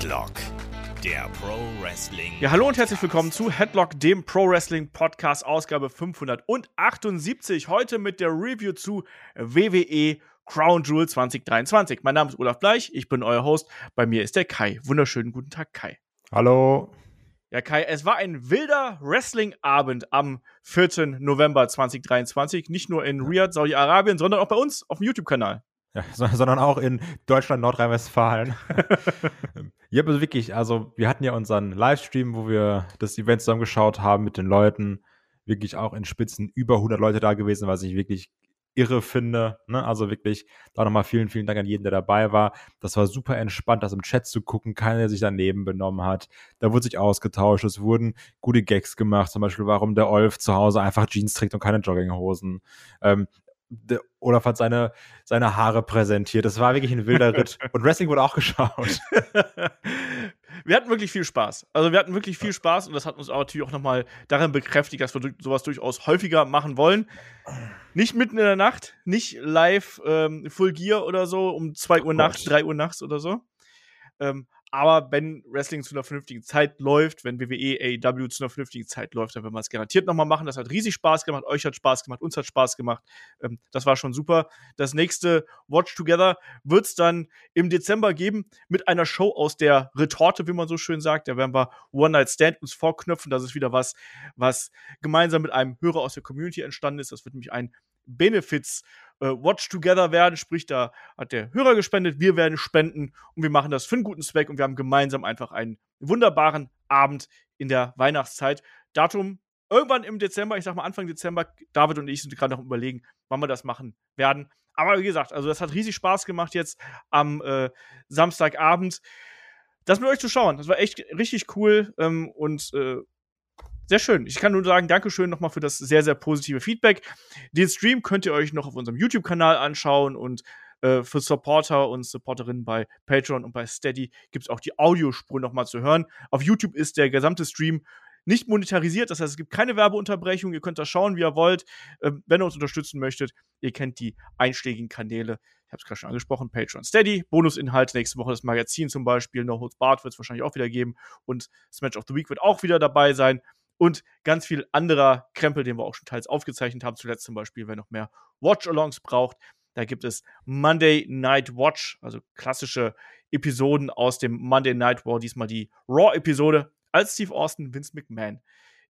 Headlock, der Pro Wrestling. Ja, hallo und herzlich willkommen zu Headlock, dem Pro Wrestling Podcast, Ausgabe 578. Heute mit der Review zu WWE Crown Jewel 2023. Mein Name ist Olaf Bleich, ich bin euer Host. Bei mir ist der Kai. Wunderschönen guten Tag, Kai. Hallo. Ja, Kai, es war ein wilder Wrestling-Abend am 4. November 2023. Nicht nur in Riyadh, Saudi-Arabien, sondern auch bei uns auf dem YouTube-Kanal. Ja, sondern auch in Deutschland, Nordrhein-Westfalen. ja, also wirklich, also wir hatten ja unseren Livestream, wo wir das Event zusammengeschaut haben mit den Leuten. Wirklich auch in Spitzen über 100 Leute da gewesen, was ich wirklich irre finde. Ne? Also wirklich, da nochmal vielen, vielen Dank an jeden, der dabei war. Das war super entspannt, das im Chat zu gucken, keiner, der sich daneben benommen hat. Da wurde sich ausgetauscht, es wurden gute Gags gemacht, zum Beispiel, warum der Olf zu Hause einfach Jeans trägt und keine Jogginghosen. Ähm, Olaf hat seine, seine Haare präsentiert. Das war wirklich ein wilder Ritt. Und Wrestling wurde auch geschaut. wir hatten wirklich viel Spaß. Also wir hatten wirklich viel Spaß und das hat uns auch natürlich auch nochmal darin bekräftigt, dass wir sowas durchaus häufiger machen wollen. Nicht mitten in der Nacht, nicht live ähm, Full Gear oder so um 2 Uhr nachts, 3 Uhr nachts oder so. Ähm, aber wenn Wrestling zu einer vernünftigen Zeit läuft, wenn WWE AEW zu einer vernünftigen Zeit läuft, dann werden wir es garantiert nochmal machen. Das hat riesig Spaß gemacht, euch hat Spaß gemacht, uns hat Spaß gemacht. Ähm, das war schon super. Das nächste Watch Together wird es dann im Dezember geben mit einer Show aus der Retorte, wie man so schön sagt. Da werden wir One Night Stand uns vorknöpfen. Das ist wieder was, was gemeinsam mit einem Hörer aus der Community entstanden ist. Das wird nämlich ein Benefits äh, Watch Together werden, sprich, da hat der Hörer gespendet, wir werden spenden und wir machen das für einen guten Zweck und wir haben gemeinsam einfach einen wunderbaren Abend in der Weihnachtszeit. Datum irgendwann im Dezember, ich sag mal Anfang Dezember, David und ich sind gerade noch überlegen, wann wir das machen werden. Aber wie gesagt, also das hat riesig Spaß gemacht jetzt am äh, Samstagabend. Das mit euch zu schauen, das war echt richtig cool ähm, und äh, sehr schön. Ich kann nur sagen, Dankeschön nochmal für das sehr, sehr positive Feedback. Den Stream könnt ihr euch noch auf unserem YouTube-Kanal anschauen und äh, für Supporter und Supporterinnen bei Patreon und bei Steady gibt es auch die Audiospur nochmal zu hören. Auf YouTube ist der gesamte Stream nicht monetarisiert, das heißt, es gibt keine Werbeunterbrechung. Ihr könnt da schauen, wie ihr wollt. Ähm, wenn ihr uns unterstützen möchtet, ihr kennt die einschlägigen Kanäle. Ich habe es gerade schon angesprochen, Patreon Steady, Bonusinhalte, nächste Woche das Magazin zum Beispiel, No Holds Bart wird es wahrscheinlich auch wieder geben und Smash of the Week wird auch wieder dabei sein und ganz viel anderer Krempel, den wir auch schon teils aufgezeichnet haben. Zuletzt zum Beispiel, wer noch mehr Watch-Alongs braucht. Da gibt es Monday Night Watch, also klassische Episoden aus dem Monday Night War. Diesmal die Raw-Episode, als Steve Austin Vince McMahon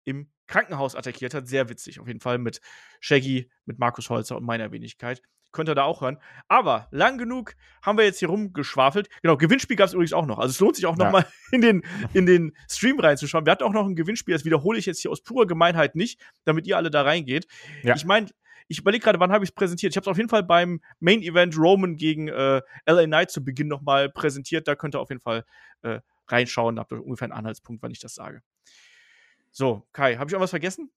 im Krankenhaus attackiert hat. Sehr witzig, auf jeden Fall mit Shaggy, mit Markus Holzer und meiner Wenigkeit könnt ihr da auch hören. Aber lang genug haben wir jetzt hier rumgeschwafelt. Genau, Gewinnspiel gab es übrigens auch noch. Also es lohnt sich auch ja. noch mal in den, in den Stream reinzuschauen. Wir hatten auch noch ein Gewinnspiel, das wiederhole ich jetzt hier aus purer Gemeinheit nicht, damit ihr alle da reingeht. Ja. Ich meine, ich überlege gerade, wann habe ich es präsentiert? Ich habe es auf jeden Fall beim Main Event Roman gegen äh, LA Knight zu Beginn noch mal präsentiert. Da könnt ihr auf jeden Fall äh, reinschauen. Da habt ihr ungefähr einen Anhaltspunkt, wann ich das sage. So, Kai, habe ich auch was vergessen?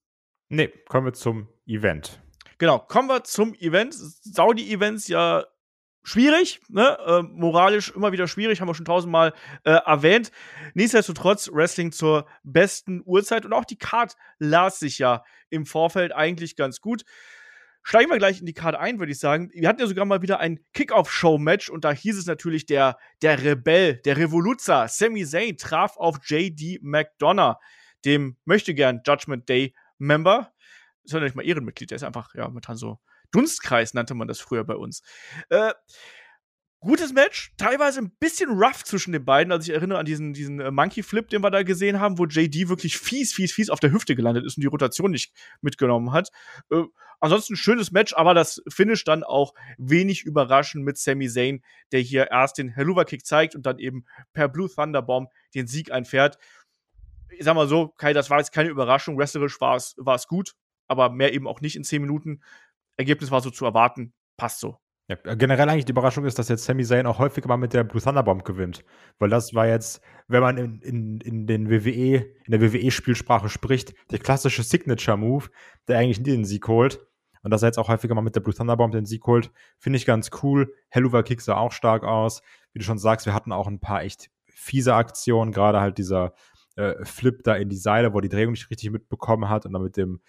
Nee, kommen wir zum Event. Genau, kommen wir zum Event. Saudi-Events ja schwierig, ne? Äh, moralisch immer wieder schwierig, haben wir schon tausendmal äh, erwähnt. Nichtsdestotrotz Wrestling zur besten Uhrzeit und auch die Card las sich ja im Vorfeld eigentlich ganz gut. Steigen wir gleich in die Card ein, würde ich sagen. Wir hatten ja sogar mal wieder ein Kickoff-Show-Match und da hieß es natürlich, der, der Rebell, der Revoluzer, Sami Zayn, traf auf JD McDonough, dem möchte gern Judgment Day Member ist ja nicht mal Ehrenmitglied, der ist einfach, ja, momentan so Dunstkreis nannte man das früher bei uns. Äh, gutes Match, teilweise ein bisschen rough zwischen den beiden. Also ich erinnere an diesen, diesen äh, Monkey Flip, den wir da gesehen haben, wo JD wirklich fies, fies, fies auf der Hüfte gelandet ist und die Rotation nicht mitgenommen hat. Äh, ansonsten schönes Match, aber das Finish dann auch wenig überraschend mit Sami Zayn, der hier erst den Helluva Kick zeigt und dann eben per Blue Thunderbomb den Sieg einfährt. Ich sag mal so, Kai, das war jetzt keine Überraschung. Wrestlerisch war es gut aber mehr eben auch nicht in 10 Minuten. Ergebnis war so zu erwarten, passt so. Ja, generell eigentlich die Überraschung ist, dass jetzt Sami Zayn auch häufiger mal mit der Blue Thunderbomb gewinnt. Weil das war jetzt, wenn man in, in, in den WWE, in der WWE-Spielsprache spricht, der klassische Signature-Move, der eigentlich nie den Sieg holt. Und dass er jetzt auch häufiger mal mit der Blue Thunderbomb den Sieg holt, finde ich ganz cool. Helluva Kick sah auch stark aus. Wie du schon sagst, wir hatten auch ein paar echt fiese Aktionen, gerade halt dieser äh, Flip da in die Seile, wo er die Drehung nicht richtig mitbekommen hat und dann mit dem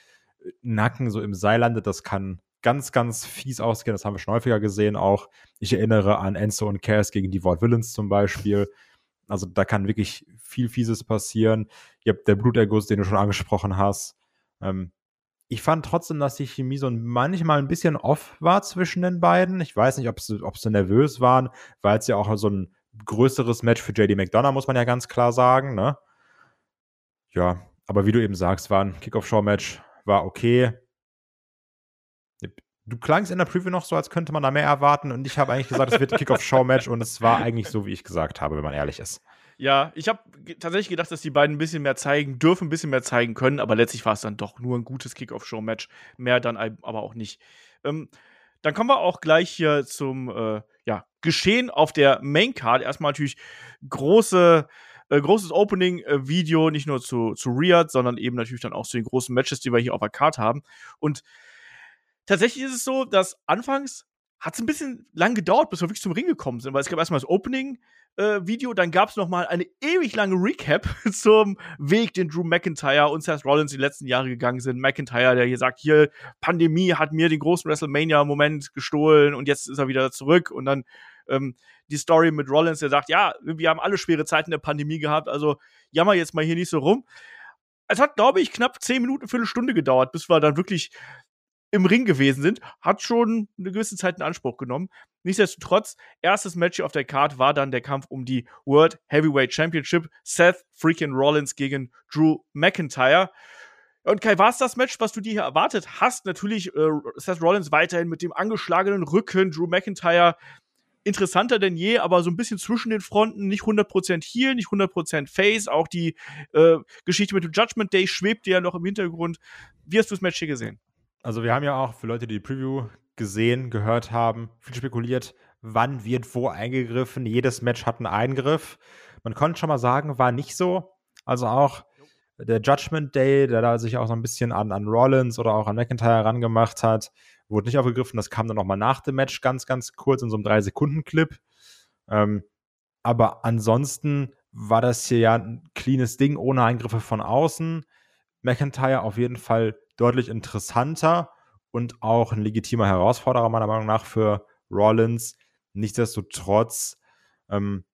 Nacken so im Seil landet, das kann ganz, ganz fies ausgehen. Das haben wir schon häufiger gesehen auch. Ich erinnere an Enzo und Cass gegen die Ward Villains zum Beispiel. Also da kann wirklich viel Fieses passieren. Ihr habt der Bluterguss, den du schon angesprochen hast. Ähm, ich fand trotzdem, dass die Chemie so manchmal ein bisschen off war zwischen den beiden. Ich weiß nicht, ob sie, ob sie nervös waren, weil es ja auch so ein größeres Match für JD McDonough, muss man ja ganz klar sagen, ne? Ja, aber wie du eben sagst, war ein Kickoff-Show-Match, war okay. Du klangst in der Preview noch so, als könnte man da mehr erwarten und ich habe eigentlich gesagt, es wird ein Kickoff-Show-Match und es war eigentlich so, wie ich gesagt habe, wenn man ehrlich ist. Ja, ich habe tatsächlich gedacht, dass die beiden ein bisschen mehr zeigen dürfen, ein bisschen mehr zeigen können, aber letztlich war es dann doch nur ein gutes Kickoff-Show-Match. Mehr dann aber auch nicht. Ähm, dann kommen wir auch gleich hier zum äh, ja, Geschehen auf der Main-Card. Erstmal natürlich große, äh, großes Opening-Video, nicht nur zu, zu Riyadh, sondern eben natürlich dann auch zu den großen Matches, die wir hier auf der Card haben. Und tatsächlich ist es so, dass anfangs hat es ein bisschen lang gedauert, bis wir wirklich zum Ring gekommen sind, weil es gab erstmal das Opening, äh. Dann gab es noch mal eine ewig lange Recap zum Weg, den Drew McIntyre und Seth Rollins die letzten Jahre gegangen sind. McIntyre, der hier sagt, hier, Pandemie hat mir den großen WrestleMania-Moment gestohlen und jetzt ist er wieder zurück. Und dann ähm, die Story mit Rollins, der sagt, ja, wir haben alle schwere Zeiten der Pandemie gehabt, also jammer jetzt mal hier nicht so rum. Es hat, glaube ich, knapp zehn Minuten, Viertelstunde gedauert, bis wir dann wirklich im Ring gewesen sind, hat schon eine gewisse Zeit in Anspruch genommen. Nichtsdestotrotz, erstes Match auf der Card war dann der Kampf um die World Heavyweight Championship. Seth freaking Rollins gegen Drew McIntyre. Und Kai, war es das Match, was du dir hier erwartet hast? Natürlich äh, Seth Rollins weiterhin mit dem angeschlagenen Rücken, Drew McIntyre interessanter denn je, aber so ein bisschen zwischen den Fronten, nicht 100% Heal, nicht 100% Face. Auch die äh, Geschichte mit dem Judgment Day schwebte ja noch im Hintergrund. Wie hast du das Match hier gesehen? Also wir haben ja auch für Leute, die die Preview gesehen, gehört haben, viel spekuliert, wann wird wo eingegriffen. Jedes Match hat einen Eingriff. Man konnte schon mal sagen, war nicht so. Also auch der Judgment Day, der da sich auch so ein bisschen an, an Rollins oder auch an McIntyre herangemacht hat, wurde nicht aufgegriffen. Das kam dann nochmal nach dem Match ganz, ganz kurz in so einem 3-Sekunden-Clip. Ähm, aber ansonsten war das hier ja ein cleanes Ding ohne Eingriffe von außen. McIntyre auf jeden Fall deutlich interessanter und auch ein legitimer Herausforderer meiner Meinung nach für Rollins. Nichtsdestotrotz, ähm,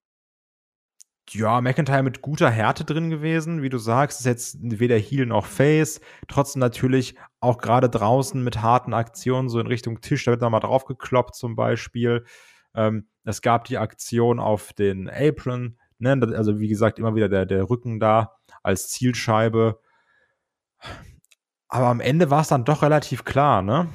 ja, McIntyre mit guter Härte drin gewesen, wie du sagst, ist jetzt weder Heel noch Face. Trotzdem natürlich auch gerade draußen mit harten Aktionen, so in Richtung Tisch, da wird nochmal drauf gekloppt zum Beispiel. Ähm, es gab die Aktion auf den Apron, ne? also wie gesagt, immer wieder der, der Rücken da als Zielscheibe. Aber am Ende war es dann doch relativ klar, ne?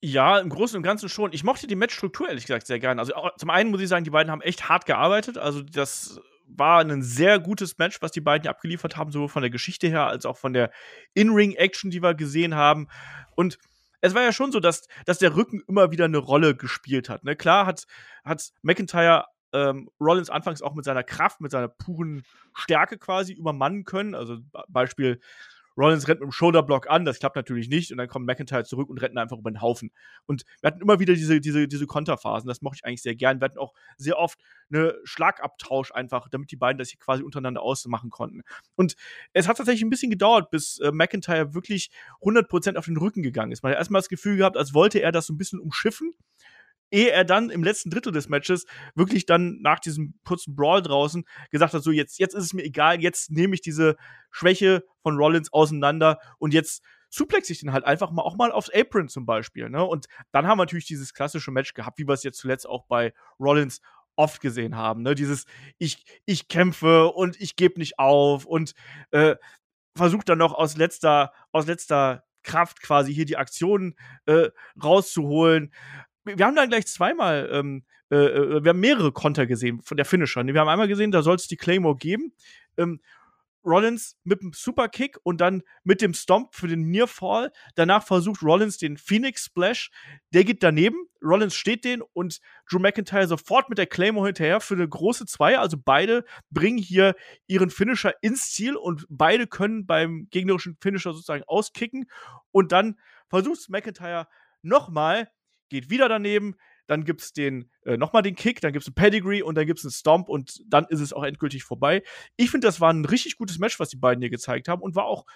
Ja, im Großen und Ganzen schon. Ich mochte die Matchstruktur ehrlich gesagt sehr gerne. Also zum einen muss ich sagen, die beiden haben echt hart gearbeitet. Also das war ein sehr gutes Match, was die beiden abgeliefert haben, sowohl von der Geschichte her als auch von der In-Ring-Action, die wir gesehen haben. Und es war ja schon so, dass, dass der Rücken immer wieder eine Rolle gespielt hat. Ne? Klar hat, hat McIntyre ähm, Rollins anfangs auch mit seiner Kraft, mit seiner puren Stärke quasi übermannen können. Also Beispiel Rollins rennt mit dem Shoulderblock an, das klappt natürlich nicht und dann kommt McIntyre zurück und rennt einfach über den Haufen. Und wir hatten immer wieder diese, diese, diese Konterphasen, das mochte ich eigentlich sehr gern. Wir hatten auch sehr oft eine Schlagabtausch einfach, damit die beiden das hier quasi untereinander ausmachen konnten. Und es hat tatsächlich ein bisschen gedauert, bis äh, McIntyre wirklich 100% auf den Rücken gegangen ist. Man hat erstmal das Gefühl gehabt, als wollte er das so ein bisschen umschiffen ehe er dann im letzten Drittel des Matches wirklich dann nach diesem kurzen Brawl draußen gesagt hat, so jetzt, jetzt ist es mir egal, jetzt nehme ich diese Schwäche von Rollins auseinander und jetzt suplex ich den halt einfach mal auch mal aufs Apron zum Beispiel. Ne? Und dann haben wir natürlich dieses klassische Match gehabt, wie wir es jetzt zuletzt auch bei Rollins oft gesehen haben. Ne? Dieses ich, ich kämpfe und ich gebe nicht auf und äh, versucht dann noch aus letzter, aus letzter Kraft quasi hier die Aktionen äh, rauszuholen wir haben dann gleich zweimal, ähm, äh, äh, wir haben mehrere Konter gesehen von der Finisher. Wir haben einmal gesehen, da soll es die Claymore geben. Ähm, Rollins mit dem Superkick und dann mit dem Stomp für den Nearfall. Danach versucht Rollins den Phoenix Splash. Der geht daneben. Rollins steht den und Drew McIntyre sofort mit der Claymore hinterher für eine große Zwei. Also beide bringen hier ihren Finisher ins Ziel und beide können beim gegnerischen Finisher sozusagen auskicken. Und dann versucht McIntyre nochmal geht wieder daneben, dann gibt es den, äh, nochmal den Kick, dann gibt es ein Pedigree und dann gibt es einen Stomp und dann ist es auch endgültig vorbei. Ich finde, das war ein richtig gutes Match, was die beiden hier gezeigt haben und war auch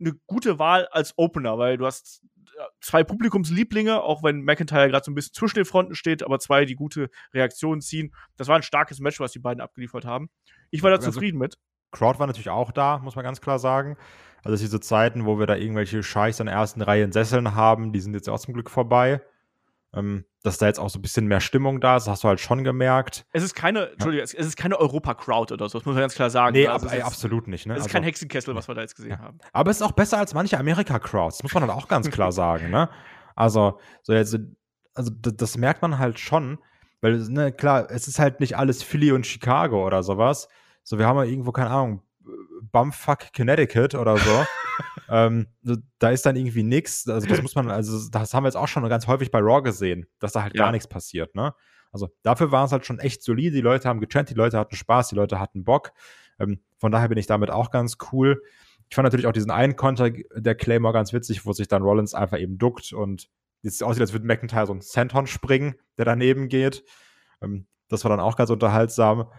eine gute Wahl als Opener, weil du hast zwei Publikumslieblinge, auch wenn McIntyre gerade so ein bisschen zwischen den Fronten steht, aber zwei, die gute Reaktionen ziehen. Das war ein starkes Match, was die beiden abgeliefert haben. Ich war da also, zufrieden mit. Crowd war natürlich auch da, muss man ganz klar sagen. Also diese Zeiten, wo wir da irgendwelche Scheichs in der ersten Reihe in Sesseln haben, die sind jetzt auch zum Glück vorbei. Ähm, dass da jetzt auch so ein bisschen mehr Stimmung da ist, hast du halt schon gemerkt. Es ist keine, Entschuldigung, es ist keine Europa-Crowd oder so, das muss man ganz klar sagen. Nee, also ab, ey, absolut nicht. Ne? Es ist also, kein Hexenkessel, was wir da jetzt gesehen ja. haben. Aber es ist auch besser als manche Amerika-Crowds, muss man halt auch ganz klar sagen. Ne? Also, so jetzt, also das, das merkt man halt schon, weil, ne, klar, es ist halt nicht alles Philly und Chicago oder sowas. So, wir haben ja irgendwo, keine Ahnung, Bumfuck Connecticut oder so. ähm, da ist dann irgendwie nichts. Also das muss man, also das haben wir jetzt auch schon ganz häufig bei Raw gesehen, dass da halt ja. gar nichts passiert, ne? Also dafür war es halt schon echt solide. Die Leute haben gechannt, die Leute hatten Spaß, die Leute hatten Bock. Ähm, von daher bin ich damit auch ganz cool. Ich fand natürlich auch diesen einen Konter der Claymore ganz witzig, wo sich dann Rollins einfach eben duckt und es aussieht, als würde McIntyre so ein Senton springen, der daneben geht. Ähm, das war dann auch ganz unterhaltsam.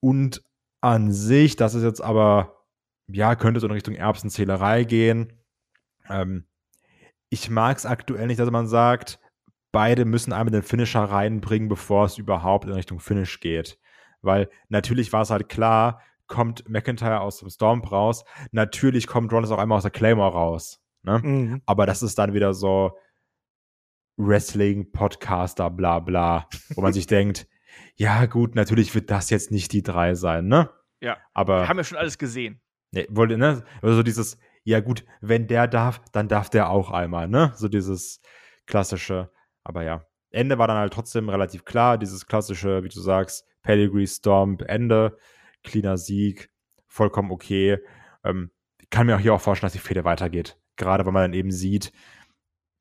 Und an sich, das ist jetzt aber ja, könnte so in Richtung Erbsenzählerei gehen. Ähm, ich mag es aktuell nicht, dass man sagt, beide müssen einmal den Finisher reinbringen, bevor es überhaupt in Richtung Finish geht. Weil natürlich war es halt klar, kommt McIntyre aus dem Storm raus, natürlich kommt Rollins auch einmal aus der Claymore raus. Ne? Mhm. Aber das ist dann wieder so Wrestling, Podcaster, bla bla, wo man sich denkt, ja gut, natürlich wird das jetzt nicht die drei sein, ne? Ja. Aber wir haben ja schon alles gesehen. Nee, wollte, ne? Also dieses, ja gut, wenn der darf, dann darf der auch einmal, ne? So dieses klassische. Aber ja, Ende war dann halt trotzdem relativ klar. Dieses klassische, wie du sagst, Pedigree Stomp, Ende, cleaner Sieg, vollkommen okay. Ähm, kann mir auch hier auch vorstellen, dass die Fehde weitergeht. Gerade weil man dann eben sieht,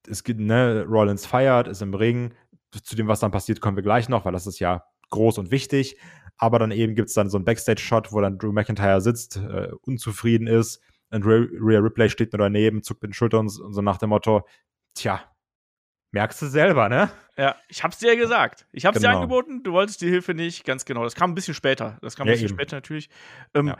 es gibt, ne, Rollins feiert, ist im Ring. Zu dem, was dann passiert, kommen wir gleich noch, weil das ist ja groß und wichtig. Aber dann eben gibt es dann so einen Backstage-Shot, wo dann Drew McIntyre sitzt, äh, unzufrieden ist. Und Rhea Ripley steht nur daneben, zuckt mit den Schultern und so nach dem Motto: Tja, merkst du selber, ne? Ja, ich hab's dir ja gesagt. Ich hab's genau. dir angeboten, du wolltest die Hilfe nicht, ganz genau. Das kam ein bisschen später. Das kam ein ja, bisschen eben. später natürlich. Ähm, ja.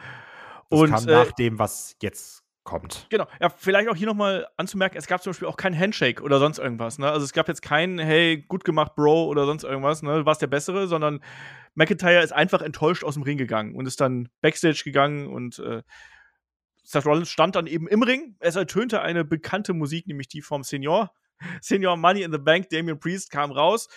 Das und, kam nach äh, dem, was jetzt kommt. Genau. Ja, vielleicht auch hier nochmal anzumerken, es gab zum Beispiel auch keinen Handshake oder sonst irgendwas. Ne? Also es gab jetzt keinen, hey, gut gemacht, Bro, oder sonst irgendwas, ne? Du warst der Bessere, sondern McIntyre ist einfach enttäuscht aus dem Ring gegangen und ist dann Backstage gegangen und äh, Seth Rollins stand dann eben im Ring. Es ertönte eine bekannte Musik, nämlich die vom Senior. Senior Money in the Bank, Damian Priest kam raus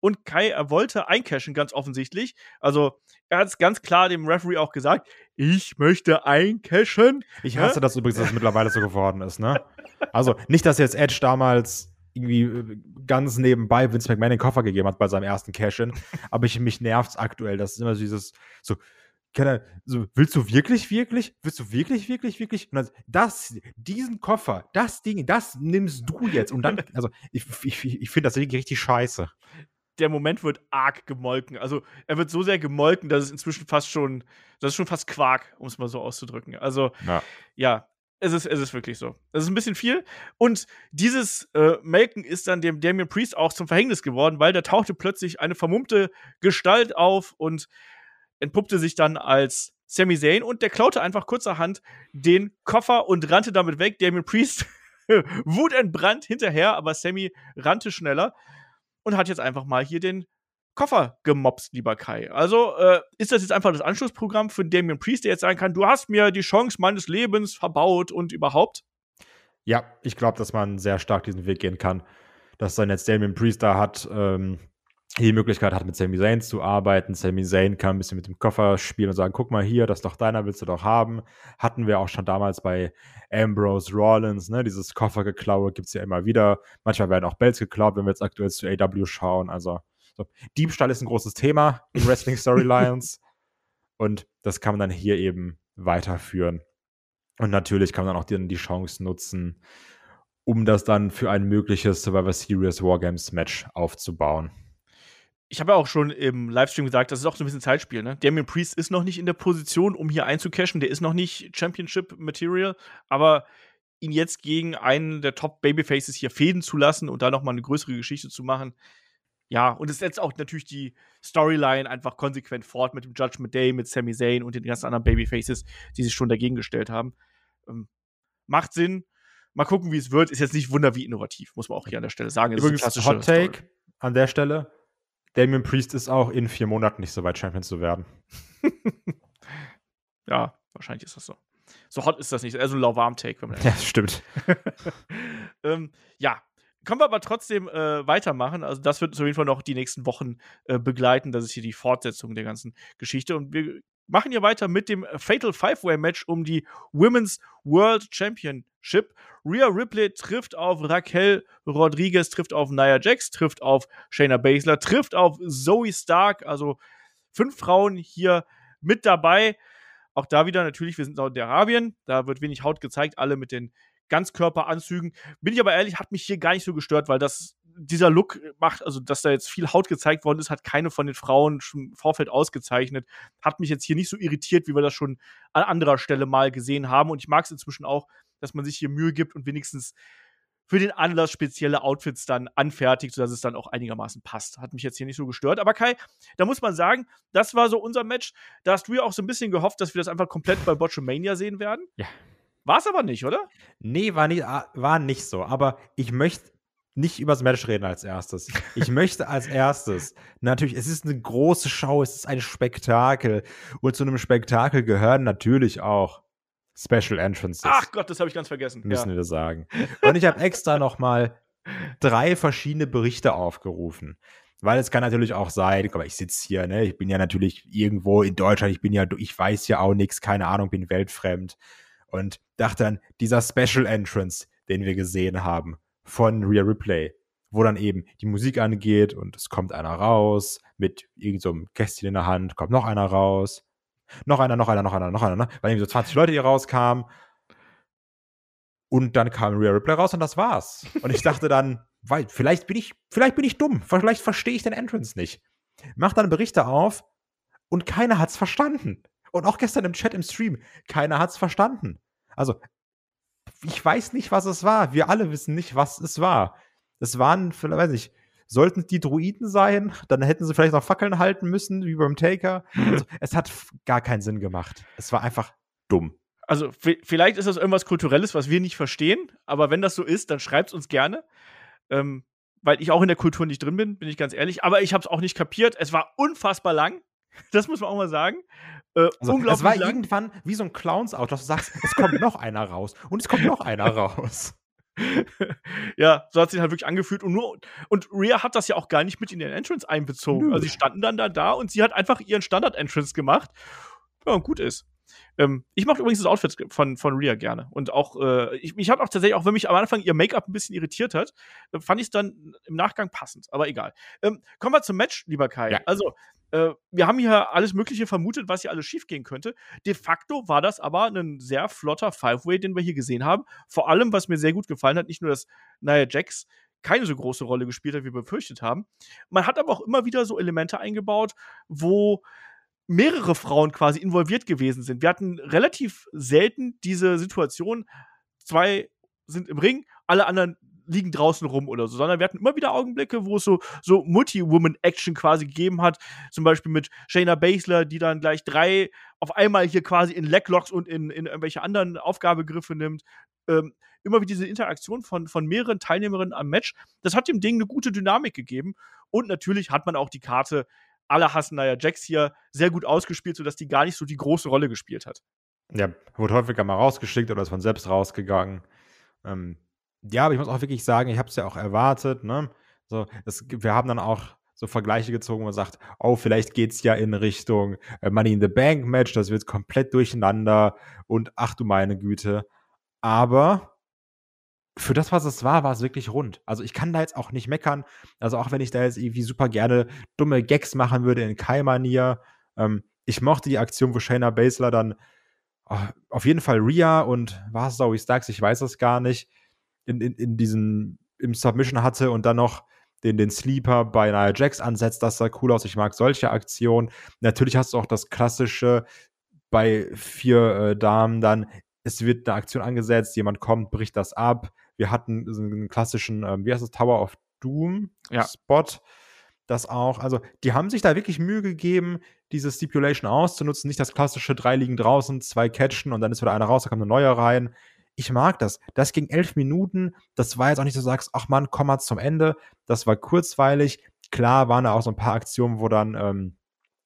und Kai, er wollte eincashen, ganz offensichtlich. Also, er hat es ganz klar dem Referee auch gesagt: Ich möchte eincashen. Ich hasse ne? das übrigens, dass es mittlerweile so geworden ist, ne? Also, nicht, dass jetzt Edge damals irgendwie äh, ganz nebenbei Vince McMahon den Koffer gegeben hat bei seinem ersten Cash-In. aber ich, mich nervt aktuell. Das ist immer so dieses, so, er, so, willst du wirklich, wirklich? Willst du wirklich, wirklich, wirklich? Und dann, das, diesen Koffer, das Ding, das nimmst du jetzt. Und dann, also, ich, ich, ich finde das richtig, richtig scheiße. Der Moment wird arg gemolken. Also, er wird so sehr gemolken, dass es inzwischen fast schon, das ist schon fast Quark, um es mal so auszudrücken. Also, ja, ja es ist, es ist wirklich so. Es ist ein bisschen viel. Und dieses äh, Melken ist dann dem Damien Priest auch zum Verhängnis geworden, weil da tauchte plötzlich eine vermummte Gestalt auf und entpuppte sich dann als Sami Zayn und der klaute einfach kurzerhand den Koffer und rannte damit weg. Damien Priest wutentbrannt hinterher, aber Sami rannte schneller und hat jetzt einfach mal hier den Koffer gemobst, lieber Kai. Also äh, ist das jetzt einfach das Anschlussprogramm für Damien Priest, der jetzt sagen kann, du hast mir die Chance meines Lebens verbaut und überhaupt? Ja, ich glaube, dass man sehr stark diesen Weg gehen kann. Dass dann jetzt Damien Priest da hat, ähm, die Möglichkeit hat, mit Sami Zayn zu arbeiten. Sami Zayn kann ein bisschen mit dem Koffer spielen und sagen, guck mal hier, das ist doch deiner, willst du doch haben. Hatten wir auch schon damals bei Ambrose Rollins, ne? Dieses Koffergeklaue gibt es ja immer wieder. Manchmal werden auch Bells geklaut, wenn wir jetzt aktuell zu AW schauen. Also so. Diebstahl ist ein großes Thema in Wrestling Storylines. und das kann man dann hier eben weiterführen. Und natürlich kann man dann auch die, die Chance nutzen, um das dann für ein mögliches Survivor Series Wargames Match aufzubauen. Ich habe ja auch schon im Livestream gesagt, das ist auch so ein bisschen Zeitspiel. Ne? Damien Priest ist noch nicht in der Position, um hier einzucashen. Der ist noch nicht Championship Material, aber ihn jetzt gegen einen der Top Babyfaces hier fäden zu lassen und da noch mal eine größere Geschichte zu machen, ja, und es setzt auch natürlich die Storyline einfach konsequent fort mit dem Judgment Day, mit Sami Zayn und den ganzen anderen Babyfaces, die sich schon dagegen gestellt haben. Ähm, macht Sinn. Mal gucken, wie es wird. Ist jetzt nicht wunder wie innovativ, muss man auch hier an der Stelle sagen. Übrigens, Hot Take Story. an der Stelle. Damien Priest ist auch in vier Monaten nicht so weit, Champion zu werden. ja, wahrscheinlich ist das so. So hot ist das nicht. Also ein lauwarm Take. Wenn man ja, stimmt. ähm, ja, können wir aber trotzdem äh, weitermachen. Also, das wird uns auf jeden Fall noch die nächsten Wochen äh, begleiten. Das ist hier die Fortsetzung der ganzen Geschichte. Und wir machen hier weiter mit dem Fatal Five-Way-Match um die Women's World Championship. Rhea Ripley trifft auf Raquel Rodriguez, trifft auf Nia Jax, trifft auf Shayna Baszler, trifft auf Zoe Stark. Also fünf Frauen hier mit dabei. Auch da wieder natürlich, wir sind Saudi-Arabien, da wird wenig Haut gezeigt, alle mit den Ganzkörperanzügen. Bin ich aber ehrlich, hat mich hier gar nicht so gestört, weil das dieser Look macht, also dass da jetzt viel Haut gezeigt worden ist, hat keine von den Frauen schon im Vorfeld ausgezeichnet. Hat mich jetzt hier nicht so irritiert, wie wir das schon an anderer Stelle mal gesehen haben. Und ich mag es inzwischen auch, dass man sich hier Mühe gibt und wenigstens für den Anlass spezielle Outfits dann anfertigt, sodass es dann auch einigermaßen passt. Hat mich jetzt hier nicht so gestört. Aber Kai, da muss man sagen, das war so unser Match. Da hast du ja auch so ein bisschen gehofft, dass wir das einfach komplett bei Botchamania sehen werden. Ja. War es aber nicht, oder? Nee, war nicht, ah, war nicht so. Aber ich möchte nicht über das Match reden als erstes. Ich möchte als erstes, natürlich, es ist eine große Show, es ist ein Spektakel. Und zu einem Spektakel gehören natürlich auch Special Entrances. Ach Gott, das habe ich ganz vergessen. Müssen ja. wir sagen. Und ich habe extra noch mal drei verschiedene Berichte aufgerufen. Weil es kann natürlich auch sein, aber ich sitze hier, ne, ich bin ja natürlich irgendwo in Deutschland, ich bin ja, ich weiß ja auch nichts, keine Ahnung, bin weltfremd und dachte dann, dieser Special Entrance, den wir gesehen haben von Rhea Replay, wo dann eben die Musik angeht und es kommt einer raus mit irgendeinem so Kästchen in der Hand, kommt noch einer raus, noch einer, noch einer, noch einer, noch einer, ne? weil eben so 20 Leute hier rauskamen und dann kam Rhea Replay raus und das war's. Und ich dachte dann, weil vielleicht bin ich, vielleicht bin ich dumm, vielleicht verstehe ich den Entrance nicht. Mach dann Berichte auf und keiner hat's verstanden. Und auch gestern im Chat im Stream, keiner hat's verstanden. Also, ich weiß nicht, was es war. Wir alle wissen nicht, was es war. Es waren, weiß ich, sollten es die Druiden sein, dann hätten sie vielleicht noch Fackeln halten müssen, wie beim Taker. Also, es hat gar keinen Sinn gemacht. Es war einfach dumm. Also, vielleicht ist das irgendwas Kulturelles, was wir nicht verstehen, aber wenn das so ist, dann schreibt es uns gerne. Ähm, weil ich auch in der Kultur nicht drin bin, bin ich ganz ehrlich. Aber ich habe es auch nicht kapiert. Es war unfassbar lang. Das muss man auch mal sagen. Äh, also, unglaublich es war lang. irgendwann wie so ein Clowns-Auto, dass du sagst, es kommt noch einer raus und es kommt noch einer raus. ja, so hat sich halt wirklich angefühlt und nur und Rhea hat das ja auch gar nicht mit in den Entrance einbezogen. Nö. Also sie standen dann da da und sie hat einfach ihren Standard Entrance gemacht. Ja, und gut ist. Ähm, ich mache übrigens das Outfit von, von Rhea gerne. Und auch, äh, ich, ich habe auch tatsächlich, auch wenn mich am Anfang ihr Make-up ein bisschen irritiert hat, äh, fand ich es dann im Nachgang passend. Aber egal. Ähm, kommen wir zum Match, lieber Kai. Ja. Also, äh, wir haben hier alles Mögliche vermutet, was hier alles schiefgehen könnte. De facto war das aber ein sehr flotter Five-Way, den wir hier gesehen haben. Vor allem, was mir sehr gut gefallen hat, nicht nur, dass Nia Jax keine so große Rolle gespielt hat, wie wir befürchtet haben. Man hat aber auch immer wieder so Elemente eingebaut, wo mehrere Frauen quasi involviert gewesen sind. Wir hatten relativ selten diese Situation, zwei sind im Ring, alle anderen liegen draußen rum oder so, sondern wir hatten immer wieder Augenblicke, wo es so, so Multi-Woman-Action quasi gegeben hat. Zum Beispiel mit Shayna Baszler, die dann gleich drei auf einmal hier quasi in Leglocks und in, in irgendwelche anderen Aufgabegriffe nimmt. Ähm, immer wieder diese Interaktion von, von mehreren Teilnehmerinnen am Match. Das hat dem Ding eine gute Dynamik gegeben. Und natürlich hat man auch die Karte alle hassen Nia Jax hier sehr gut ausgespielt, sodass die gar nicht so die große Rolle gespielt hat. Ja, wurde häufiger mal rausgeschickt oder ist von selbst rausgegangen. Ähm, ja, aber ich muss auch wirklich sagen, ich habe es ja auch erwartet. Ne? So, das, wir haben dann auch so Vergleiche gezogen, wo man sagt, oh, vielleicht geht es ja in Richtung äh, Money in the Bank Match, das wird komplett durcheinander und ach du meine Güte. Aber für das, was es war, war es wirklich rund. Also ich kann da jetzt auch nicht meckern. Also auch wenn ich da jetzt irgendwie super gerne dumme Gags machen würde in Kai-Manier. Ähm, ich mochte die Aktion, wo Shayna Baszler dann oh, auf jeden Fall Rhea und war es Zoe Starks, ich weiß es gar nicht, in, in, in diesen, im Submission hatte und dann noch den, den Sleeper bei Nia Jax ansetzt. Das sah cool aus. Ich mag solche Aktionen. Natürlich hast du auch das klassische bei vier äh, Damen dann, es wird eine Aktion angesetzt, jemand kommt, bricht das ab, wir hatten so einen klassischen, ähm, wie heißt es, Tower of Doom ja. Spot. Das auch, also die haben sich da wirklich Mühe gegeben, diese Stipulation auszunutzen. Nicht das klassische drei liegen draußen, zwei catchen und dann ist wieder einer raus, da kommt eine neue rein. ich mag das. Das ging elf Minuten. Das war jetzt auch nicht so, sagst, ach man, komm mal zum Ende. Das war kurzweilig. Klar waren da auch so ein paar Aktionen, wo dann ähm,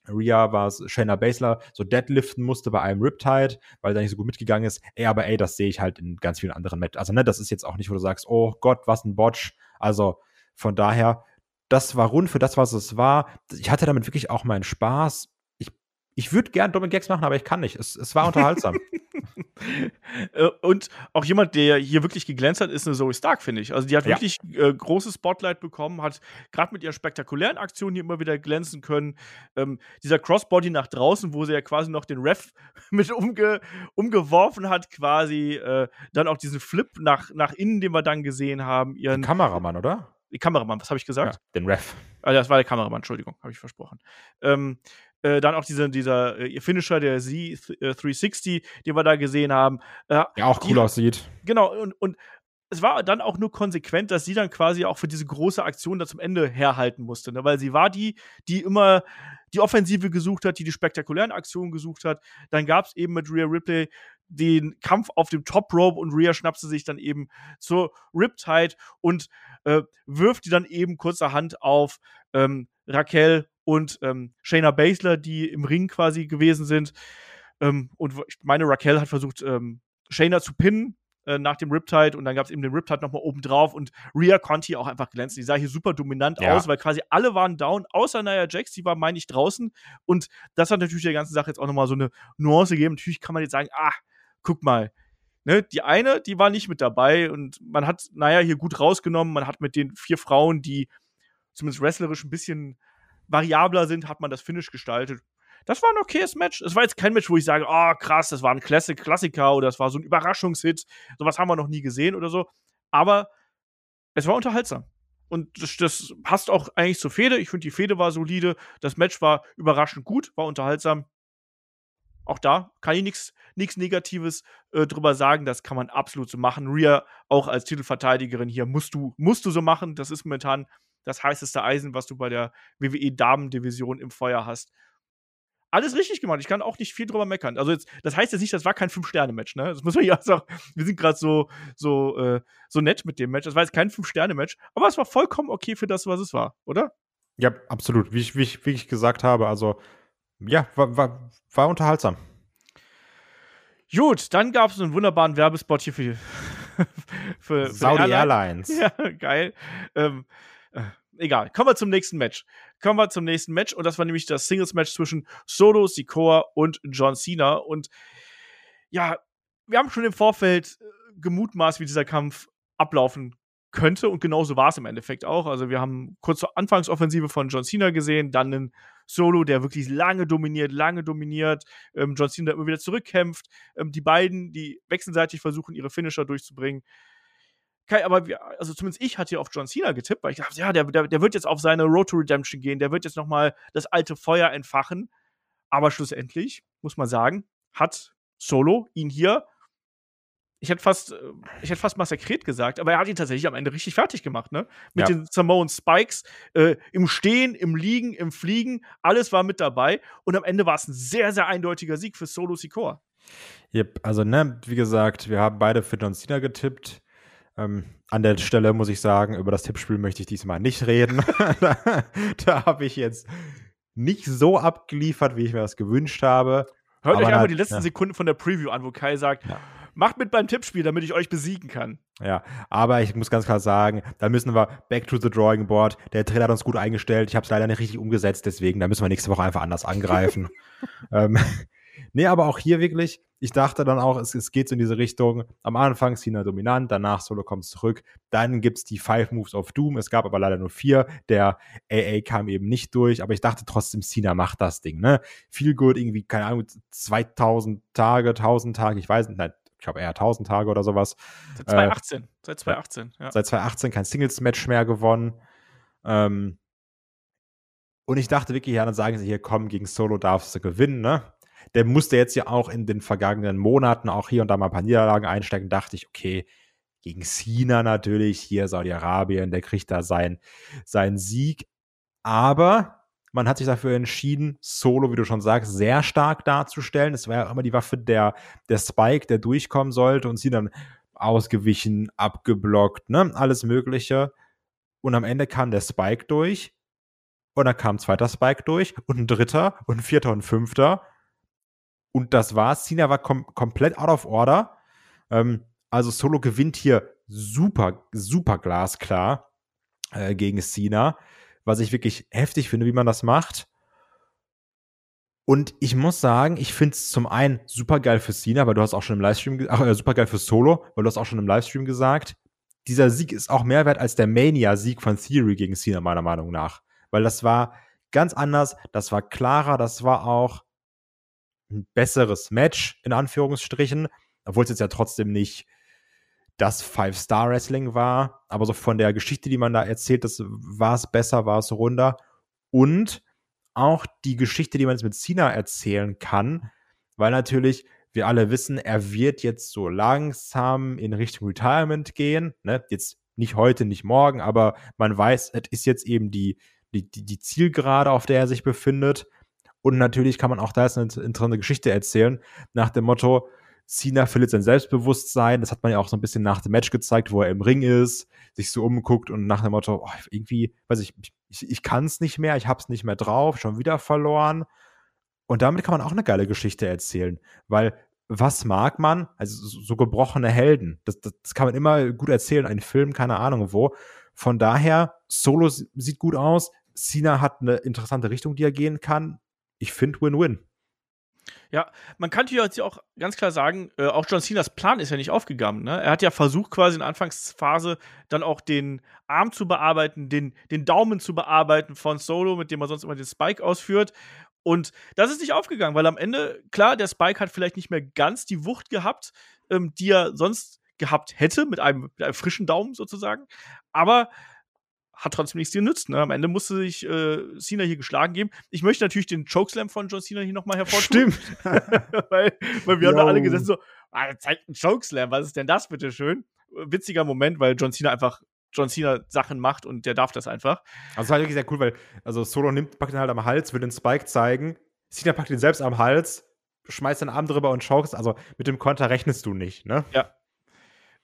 Rhea war es, Shayna Baszler so deadliften musste bei einem Riptide, weil er nicht so gut mitgegangen ist. Ey, aber ey, das sehe ich halt in ganz vielen anderen Matches. Also, ne, das ist jetzt auch nicht, wo du sagst, oh Gott, was ein Botch. Also, von daher, das war rund für das, was es war. Ich hatte damit wirklich auch meinen Spaß. Ich, würde gern dumme Gags machen, aber ich kann nicht. Es, es war unterhaltsam. Äh, und auch jemand, der hier wirklich geglänzt hat, ist eine Zoe Stark, finde ich. Also die hat ja. wirklich äh, großes Spotlight bekommen, hat gerade mit ihren spektakulären Aktionen hier immer wieder glänzen können. Ähm, dieser Crossbody nach draußen, wo sie ja quasi noch den Ref mit umge umgeworfen hat, quasi. Äh, dann auch diesen Flip nach, nach innen, den wir dann gesehen haben. Ihren, den Kameramann, oder? Kameramann, was habe ich gesagt? Ja, den Ref. Ah, das war der Kameramann, Entschuldigung, habe ich versprochen. Ähm, äh, dann auch diese, dieser äh, Finisher, der Z360, äh, den wir da gesehen haben. Äh, ja, auch cool die, aussieht. Genau, und, und es war dann auch nur konsequent, dass sie dann quasi auch für diese große Aktion da zum Ende herhalten musste, ne? weil sie war die, die immer die Offensive gesucht hat, die die spektakulären Aktionen gesucht hat. Dann gab es eben mit Rhea Ripley den Kampf auf dem Top Rope und Rhea schnappte sich dann eben zur Riptide und äh, wirft die dann eben kurzerhand auf ähm, Raquel und ähm, Shayna Baszler, die im Ring quasi gewesen sind. Ähm, und ich meine, Raquel hat versucht, ähm, Shayna zu pinnen äh, nach dem Riptide und dann gab es eben den Riptide nochmal oben drauf und Rhea hier auch einfach glänzen. Die sah hier super dominant ja. aus, weil quasi alle waren down, außer Nia Jax, die war, meine ich, draußen. Und das hat natürlich der ganzen Sache jetzt auch nochmal so eine Nuance gegeben. Natürlich kann man jetzt sagen, ah, guck mal, Ne, die eine, die war nicht mit dabei und man hat, naja, hier gut rausgenommen. Man hat mit den vier Frauen, die zumindest wrestlerisch ein bisschen variabler sind, hat man das Finish gestaltet. Das war ein okayes Match. Es war jetzt kein Match, wo ich sage, oh krass, das war ein Classic Klassiker oder das war so ein Überraschungshit. Sowas haben wir noch nie gesehen oder so. Aber es war unterhaltsam. Und das, das passt auch eigentlich zur Fehde. Ich finde, die Fehde war solide. Das Match war überraschend gut, war unterhaltsam. Auch da kann ich nichts Negatives äh, drüber sagen. Das kann man absolut so machen. Rhea, auch als Titelverteidigerin hier, musst du, musst du so machen. Das ist momentan das heißeste Eisen, was du bei der WWE Damen-Division im Feuer hast. Alles richtig gemacht. Ich kann auch nicht viel drüber meckern. Also jetzt, das heißt jetzt nicht, das war kein Fünf-Sterne-Match, ne? Das muss man ja sagen. Wir sind gerade so, so, äh, so nett mit dem Match. Das war jetzt kein Fünf-Sterne-Match, aber es war vollkommen okay für das, was es war, oder? Ja, absolut. Wie ich, wie ich, wie ich gesagt habe, also ja, war, war, war unterhaltsam. Gut, dann gab es einen wunderbaren Werbespot hier für, für, für Saudi Airlines. Ja, geil. Ähm, äh, egal. Kommen wir zum nächsten Match. Kommen wir zum nächsten Match und das war nämlich das Singles-Match zwischen Solo, Sikoa und John Cena. Und ja, wir haben schon im Vorfeld äh, gemutmaßt, wie dieser Kampf ablaufen könnte und genauso war es im Endeffekt auch. Also wir haben kurz zur Anfangsoffensive von John Cena gesehen, dann einen Solo, der wirklich lange dominiert, lange dominiert, ähm, John Cena immer wieder zurückkämpft, ähm, die beiden, die wechselseitig versuchen, ihre Finisher durchzubringen. Kai, aber wir, also zumindest ich hatte ja auf John Cena getippt, weil ich dachte, ja, der, der, der wird jetzt auf seine Road to Redemption gehen, der wird jetzt nochmal das alte Feuer entfachen. Aber schlussendlich, muss man sagen, hat Solo ihn hier, ich hätte fast, äh, ich hätte fast massakriert gesagt, aber er hat ihn tatsächlich am Ende richtig fertig gemacht, ne? Mit ja. den Samoan Spikes, äh, im Stehen, im Liegen, im Fliegen, alles war mit dabei. Und am Ende war es ein sehr, sehr eindeutiger Sieg für Solo Sikoa. Yep, also, ne, wie gesagt, wir haben beide für John Cena getippt. Ähm, an der Stelle muss ich sagen, über das Tippspiel möchte ich diesmal nicht reden. da, da habe ich jetzt nicht so abgeliefert, wie ich mir das gewünscht habe. Hört euch einfach die letzten ja. Sekunden von der Preview an, wo Kai sagt, ja. macht mit beim Tippspiel, damit ich euch besiegen kann. Ja, aber ich muss ganz klar sagen, da müssen wir back to the drawing board. Der Trainer hat uns gut eingestellt. Ich habe es leider nicht richtig umgesetzt, deswegen, da müssen wir nächste Woche einfach anders angreifen. ähm, nee, aber auch hier wirklich, ich dachte dann auch, es, es geht so in diese Richtung. Am Anfang Cena dominant, danach Solo kommt zurück. Dann gibt es die Five Moves of Doom. Es gab aber leider nur vier. Der AA kam eben nicht durch, aber ich dachte trotzdem, Cena macht das Ding. Ne? Viel gut, irgendwie, keine Ahnung, 2000 Tage, 1000 Tage, ich weiß nicht, nein, ich glaube eher 1000 Tage oder sowas. Seit 2018. Äh, seit 2018, ja. Seit 2018 kein Singles-Match mehr gewonnen. Ähm, und ich dachte wirklich, ja, dann sagen sie hier, komm, gegen Solo darfst du gewinnen, ne? Der musste jetzt ja auch in den vergangenen Monaten auch hier und da mal ein paar Niederlagen einsteigen. Dachte ich, okay, gegen China natürlich, hier Saudi-Arabien, der kriegt da sein, seinen Sieg. Aber man hat sich dafür entschieden, Solo, wie du schon sagst, sehr stark darzustellen. Es war ja immer die Waffe der, der Spike, der durchkommen sollte und sie dann ausgewichen, abgeblockt, ne, alles Mögliche. Und am Ende kam der Spike durch. Und dann kam ein zweiter Spike durch und ein dritter und ein vierter und ein fünfter. Und das war's. Cena war kom komplett out of order. Ähm, also Solo gewinnt hier super, super glasklar äh, gegen Cena, was ich wirklich heftig finde, wie man das macht. Und ich muss sagen, ich finde es zum einen super geil für Cena, weil du hast auch schon im Livestream, äh, super geil für Solo, weil du hast auch schon im Livestream gesagt, dieser Sieg ist auch mehr wert als der Mania-Sieg von Theory gegen Cena, meiner Meinung nach. Weil das war ganz anders, das war klarer, das war auch ein besseres Match, in Anführungsstrichen, obwohl es jetzt ja trotzdem nicht das Five-Star-Wrestling war, aber so von der Geschichte, die man da erzählt, das war es besser, war es runder. Und auch die Geschichte, die man jetzt mit Cena erzählen kann, weil natürlich wir alle wissen, er wird jetzt so langsam in Richtung Retirement gehen. Ne? Jetzt nicht heute, nicht morgen, aber man weiß, es ist jetzt eben die, die, die Zielgerade, auf der er sich befindet. Und natürlich kann man auch da jetzt eine interessante Geschichte erzählen, nach dem Motto, Cena verliert sein Selbstbewusstsein. Das hat man ja auch so ein bisschen nach dem Match gezeigt, wo er im Ring ist, sich so umguckt und nach dem Motto, oh, irgendwie, weiß ich, ich, ich kann es nicht mehr, ich hab's nicht mehr drauf, schon wieder verloren. Und damit kann man auch eine geile Geschichte erzählen, weil was mag man? Also so gebrochene Helden. Das, das, das kann man immer gut erzählen, ein Film, keine Ahnung wo. Von daher, Solo sieht gut aus. Cena hat eine interessante Richtung, die er gehen kann. Ich finde Win-Win. Ja, man kann hier jetzt auch ganz klar sagen, äh, auch John Cenas Plan ist ja nicht aufgegangen. Ne? Er hat ja versucht, quasi in Anfangsphase dann auch den Arm zu bearbeiten, den, den Daumen zu bearbeiten von Solo, mit dem er sonst immer den Spike ausführt. Und das ist nicht aufgegangen, weil am Ende, klar, der Spike hat vielleicht nicht mehr ganz die Wucht gehabt, ähm, die er sonst gehabt hätte, mit einem, mit einem frischen Daumen sozusagen. Aber hat trotzdem nichts genützt. Ne? Am Ende musste sich äh, Cena hier geschlagen geben. Ich möchte natürlich den Chokeslam von John Cena hier nochmal hervortun. Stimmt. weil, weil wir Yo. haben da alle gesessen so, ah, zeigt ein Chokeslam, was ist denn das bitte schön? Witziger Moment, weil John Cena einfach John Cena Sachen macht und der darf das einfach. Also es war wirklich sehr cool, weil also Solo nimmt, packt ihn halt am Hals, will den Spike zeigen. Cena packt ihn selbst am Hals, schmeißt den Arm drüber und chokes. Also mit dem Konter rechnest du nicht, ne? Ja.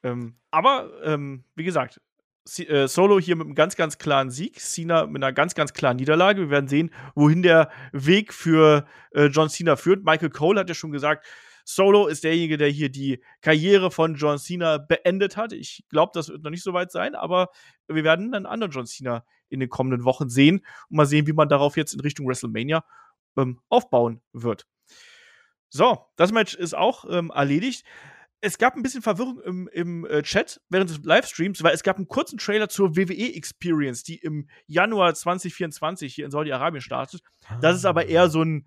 Ähm, aber ähm, wie gesagt, Solo hier mit einem ganz, ganz klaren Sieg, Cena mit einer ganz, ganz klaren Niederlage. Wir werden sehen, wohin der Weg für äh, John Cena führt. Michael Cole hat ja schon gesagt, Solo ist derjenige, der hier die Karriere von John Cena beendet hat. Ich glaube, das wird noch nicht so weit sein, aber wir werden einen anderen John Cena in den kommenden Wochen sehen und mal sehen, wie man darauf jetzt in Richtung WrestleMania ähm, aufbauen wird. So, das Match ist auch ähm, erledigt es gab ein bisschen Verwirrung im, im äh, Chat während des Livestreams, weil es gab einen kurzen Trailer zur WWE Experience, die im Januar 2024 hier in Saudi-Arabien startet. Das ist aber eher so ein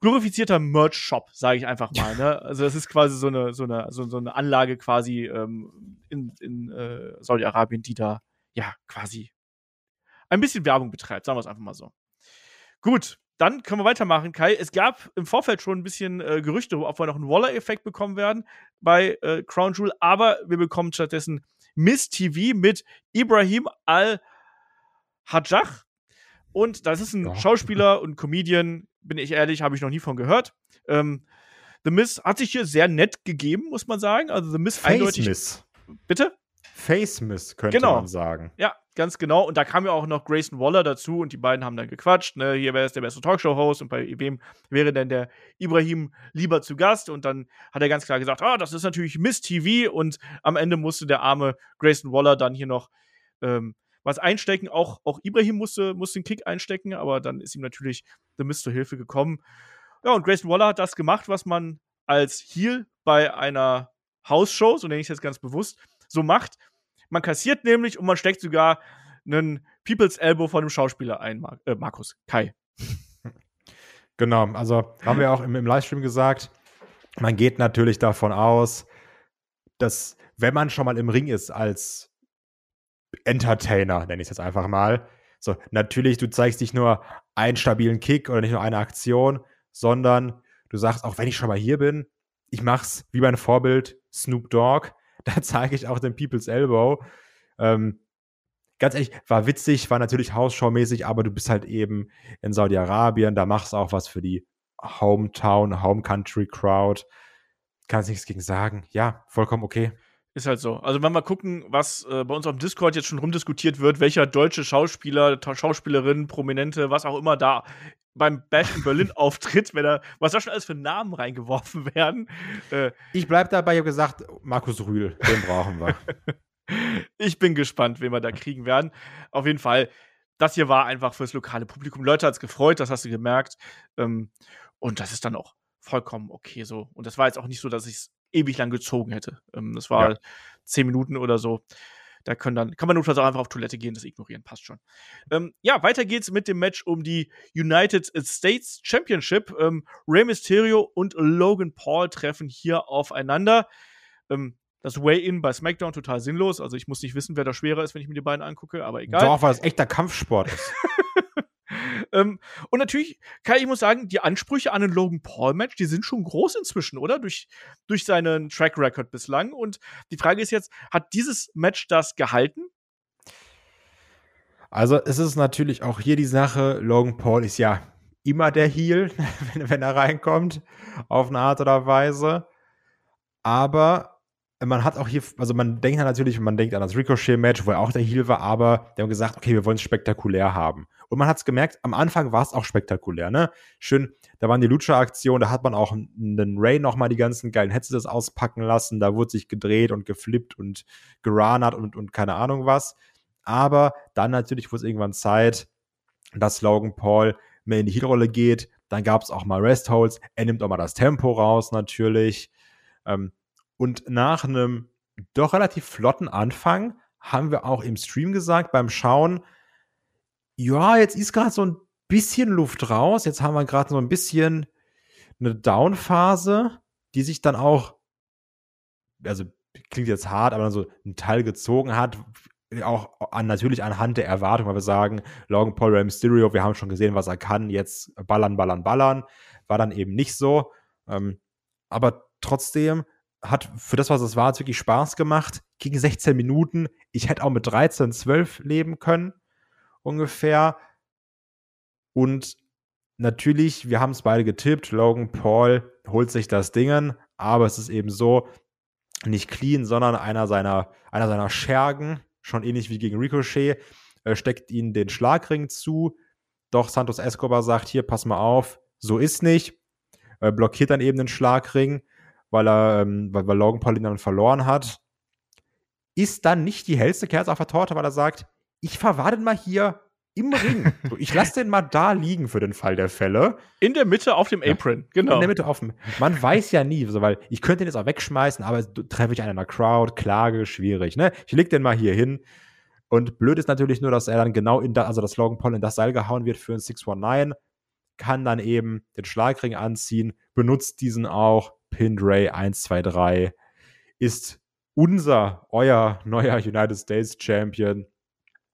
glorifizierter Merch-Shop, sage ich einfach mal. Ne? Also das ist quasi so eine, so eine, so, so eine Anlage quasi ähm, in, in äh, Saudi-Arabien, die da ja quasi ein bisschen Werbung betreibt, sagen wir es einfach mal so. Gut, dann können wir weitermachen, Kai. Es gab im Vorfeld schon ein bisschen äh, Gerüchte, ob wir noch einen Waller-Effekt bekommen werden bei äh, Crown Jewel, aber wir bekommen stattdessen Miss TV mit Ibrahim Al-Hajjach. Und das ist ein ja. Schauspieler und Comedian, bin ich ehrlich, habe ich noch nie von gehört. Ähm, The Miss hat sich hier sehr nett gegeben, muss man sagen. Also The Miss Face eindeutig. Miss. Bitte? Face Miss, könnte genau. man sagen. Ja, ganz genau. Und da kam ja auch noch Grayson Waller dazu und die beiden haben dann gequatscht. Ne? Hier wäre es der beste Talkshow-Host und bei wem wäre denn der Ibrahim lieber zu Gast? Und dann hat er ganz klar gesagt: Ah, das ist natürlich Miss TV. Und am Ende musste der arme Grayson Waller dann hier noch ähm, was einstecken. Auch, auch Ibrahim musste, musste einen Kick einstecken, aber dann ist ihm natürlich The Miss zur Hilfe gekommen. Ja, und Grayson Waller hat das gemacht, was man als Heel bei einer Hausshow, so nenne ich es jetzt ganz bewusst, so macht. Man kassiert nämlich und man steckt sogar einen People's Elbow von dem Schauspieler ein, Mar äh, Markus, Kai. Genau, also haben wir auch im, im Livestream gesagt, man geht natürlich davon aus, dass wenn man schon mal im Ring ist als Entertainer, nenne ich es jetzt einfach mal, so natürlich, du zeigst nicht nur einen stabilen Kick oder nicht nur eine Aktion, sondern du sagst, auch wenn ich schon mal hier bin, ich mach's wie mein Vorbild Snoop Dogg da zeige ich auch den People's Elbow. Ähm, ganz ehrlich, war witzig, war natürlich Hausschau-mäßig, aber du bist halt eben in Saudi-Arabien, da machst du auch was für die Hometown, Home Country Crowd. Kannst nichts gegen sagen. Ja, vollkommen okay. Ist halt so. Also, wenn wir gucken, was äh, bei uns auf dem Discord jetzt schon rumdiskutiert wird, welcher deutsche Schauspieler, Schauspielerin, Prominente, was auch immer da beim Bash in Berlin auftritt, wenn er, was da schon alles für Namen reingeworfen werden. Äh, ich bleib dabei, ich habe gesagt, Markus Rühl, den brauchen wir. ich bin gespannt, wen wir da kriegen werden. Auf jeden Fall, das hier war einfach fürs lokale Publikum. Leute hat es gefreut, das hast du gemerkt. Ähm, und das ist dann auch vollkommen okay so. Und das war jetzt auch nicht so, dass ich es ewig lang gezogen hätte. Ähm, das war ja. zehn Minuten oder so. Da können dann, kann man notfalls auch einfach auf Toilette gehen, das ignorieren, passt schon. Ähm, ja, weiter geht's mit dem Match um die United States Championship. Ähm, Rey Mysterio und Logan Paul treffen hier aufeinander. Ähm, das Way-In bei SmackDown total sinnlos. Also ich muss nicht wissen, wer da schwerer ist, wenn ich mir die beiden angucke, aber egal. Doch, weil es echter Kampfsport ist. ähm, und natürlich, Kai, ich muss sagen, die Ansprüche an ein Logan Paul-Match, die sind schon groß inzwischen, oder? Durch, durch seinen Track Record bislang. Und die Frage ist jetzt, hat dieses Match das gehalten? Also, es ist natürlich auch hier die Sache, Logan Paul ist ja immer der Heel, wenn, wenn er reinkommt, auf eine Art oder Weise. Aber man hat auch hier, also man denkt natürlich, man denkt an das Ricochet-Match, wo er auch der Heel war, aber die haben gesagt, okay, wir wollen es spektakulär haben. Und man hat es gemerkt, am Anfang war es auch spektakulär, ne? Schön, da waren die Lucha-Aktionen, da hat man auch einen Ray nochmal die ganzen geilen Headsets auspacken lassen, da wurde sich gedreht und geflippt und geranert und, und keine Ahnung was. Aber dann natürlich wurde es irgendwann Zeit, dass Logan Paul mehr in die Heel-Rolle geht. Dann gab es auch mal Rest-Holds. Er nimmt auch mal das Tempo raus, natürlich. Ähm, und nach einem doch relativ flotten Anfang haben wir auch im Stream gesagt, beim Schauen, ja, jetzt ist gerade so ein bisschen Luft raus. Jetzt haben wir gerade so ein bisschen eine Down-Phase, die sich dann auch, also klingt jetzt hart, aber dann so einen Teil gezogen hat. Auch an, natürlich anhand der Erwartung, weil wir sagen, Logan Paul Rey Mysterio, wir haben schon gesehen, was er kann, jetzt ballern, ballern, ballern. War dann eben nicht so. Ähm, aber trotzdem hat für das, was es war, wirklich Spaß gemacht. Gegen 16 Minuten. Ich hätte auch mit 13, 12 leben können, ungefähr. Und natürlich, wir haben es beide getippt. Logan Paul holt sich das Dingen, aber es ist eben so, nicht clean, sondern einer seiner, einer seiner Schergen, schon ähnlich wie gegen Ricochet, äh, steckt ihnen den Schlagring zu. Doch Santos Escobar sagt: Hier, pass mal auf, so ist nicht. Äh, blockiert dann eben den Schlagring weil er, ähm, weil, weil Logan Paul ihn dann verloren hat, ist dann nicht die hellste Kerze auf der Torte, weil er sagt, ich verwahre den mal hier im Ring. ich lasse den mal da liegen für den Fall der Fälle. In der Mitte auf dem Apron, ja, genau. In der Mitte auf dem. Man weiß ja nie, so, weil ich könnte den jetzt auch wegschmeißen, aber treffe ich einen in der Crowd, Klage, schwierig. Ne? Ich leg den mal hier hin. Und blöd ist natürlich nur, dass er dann genau in das, also dass Logan Paul in das Seil gehauen wird für ein 619, kann dann eben den Schlagring anziehen, benutzt diesen auch, Pinned Ray 123 ist unser, euer neuer United States Champion.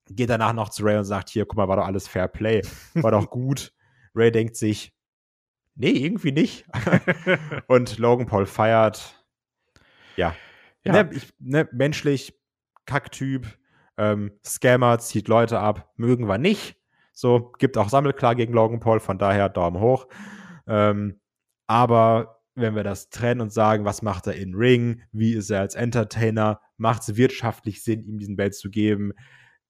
Geht danach noch zu Ray und sagt: Hier, guck mal, war doch alles Fair Play. War doch gut. Ray denkt sich: Nee, irgendwie nicht. und Logan Paul feiert. Ja. ja. Ne, ich, ne, menschlich, Kacktyp, ähm, Scammer, zieht Leute ab, mögen wir nicht. So, gibt auch Sammelklar gegen Logan Paul, von daher Daumen hoch. Ähm, aber wenn wir das trennen und sagen, was macht er in Ring, wie ist er als Entertainer, macht es wirtschaftlich Sinn, ihm diesen Belt zu geben?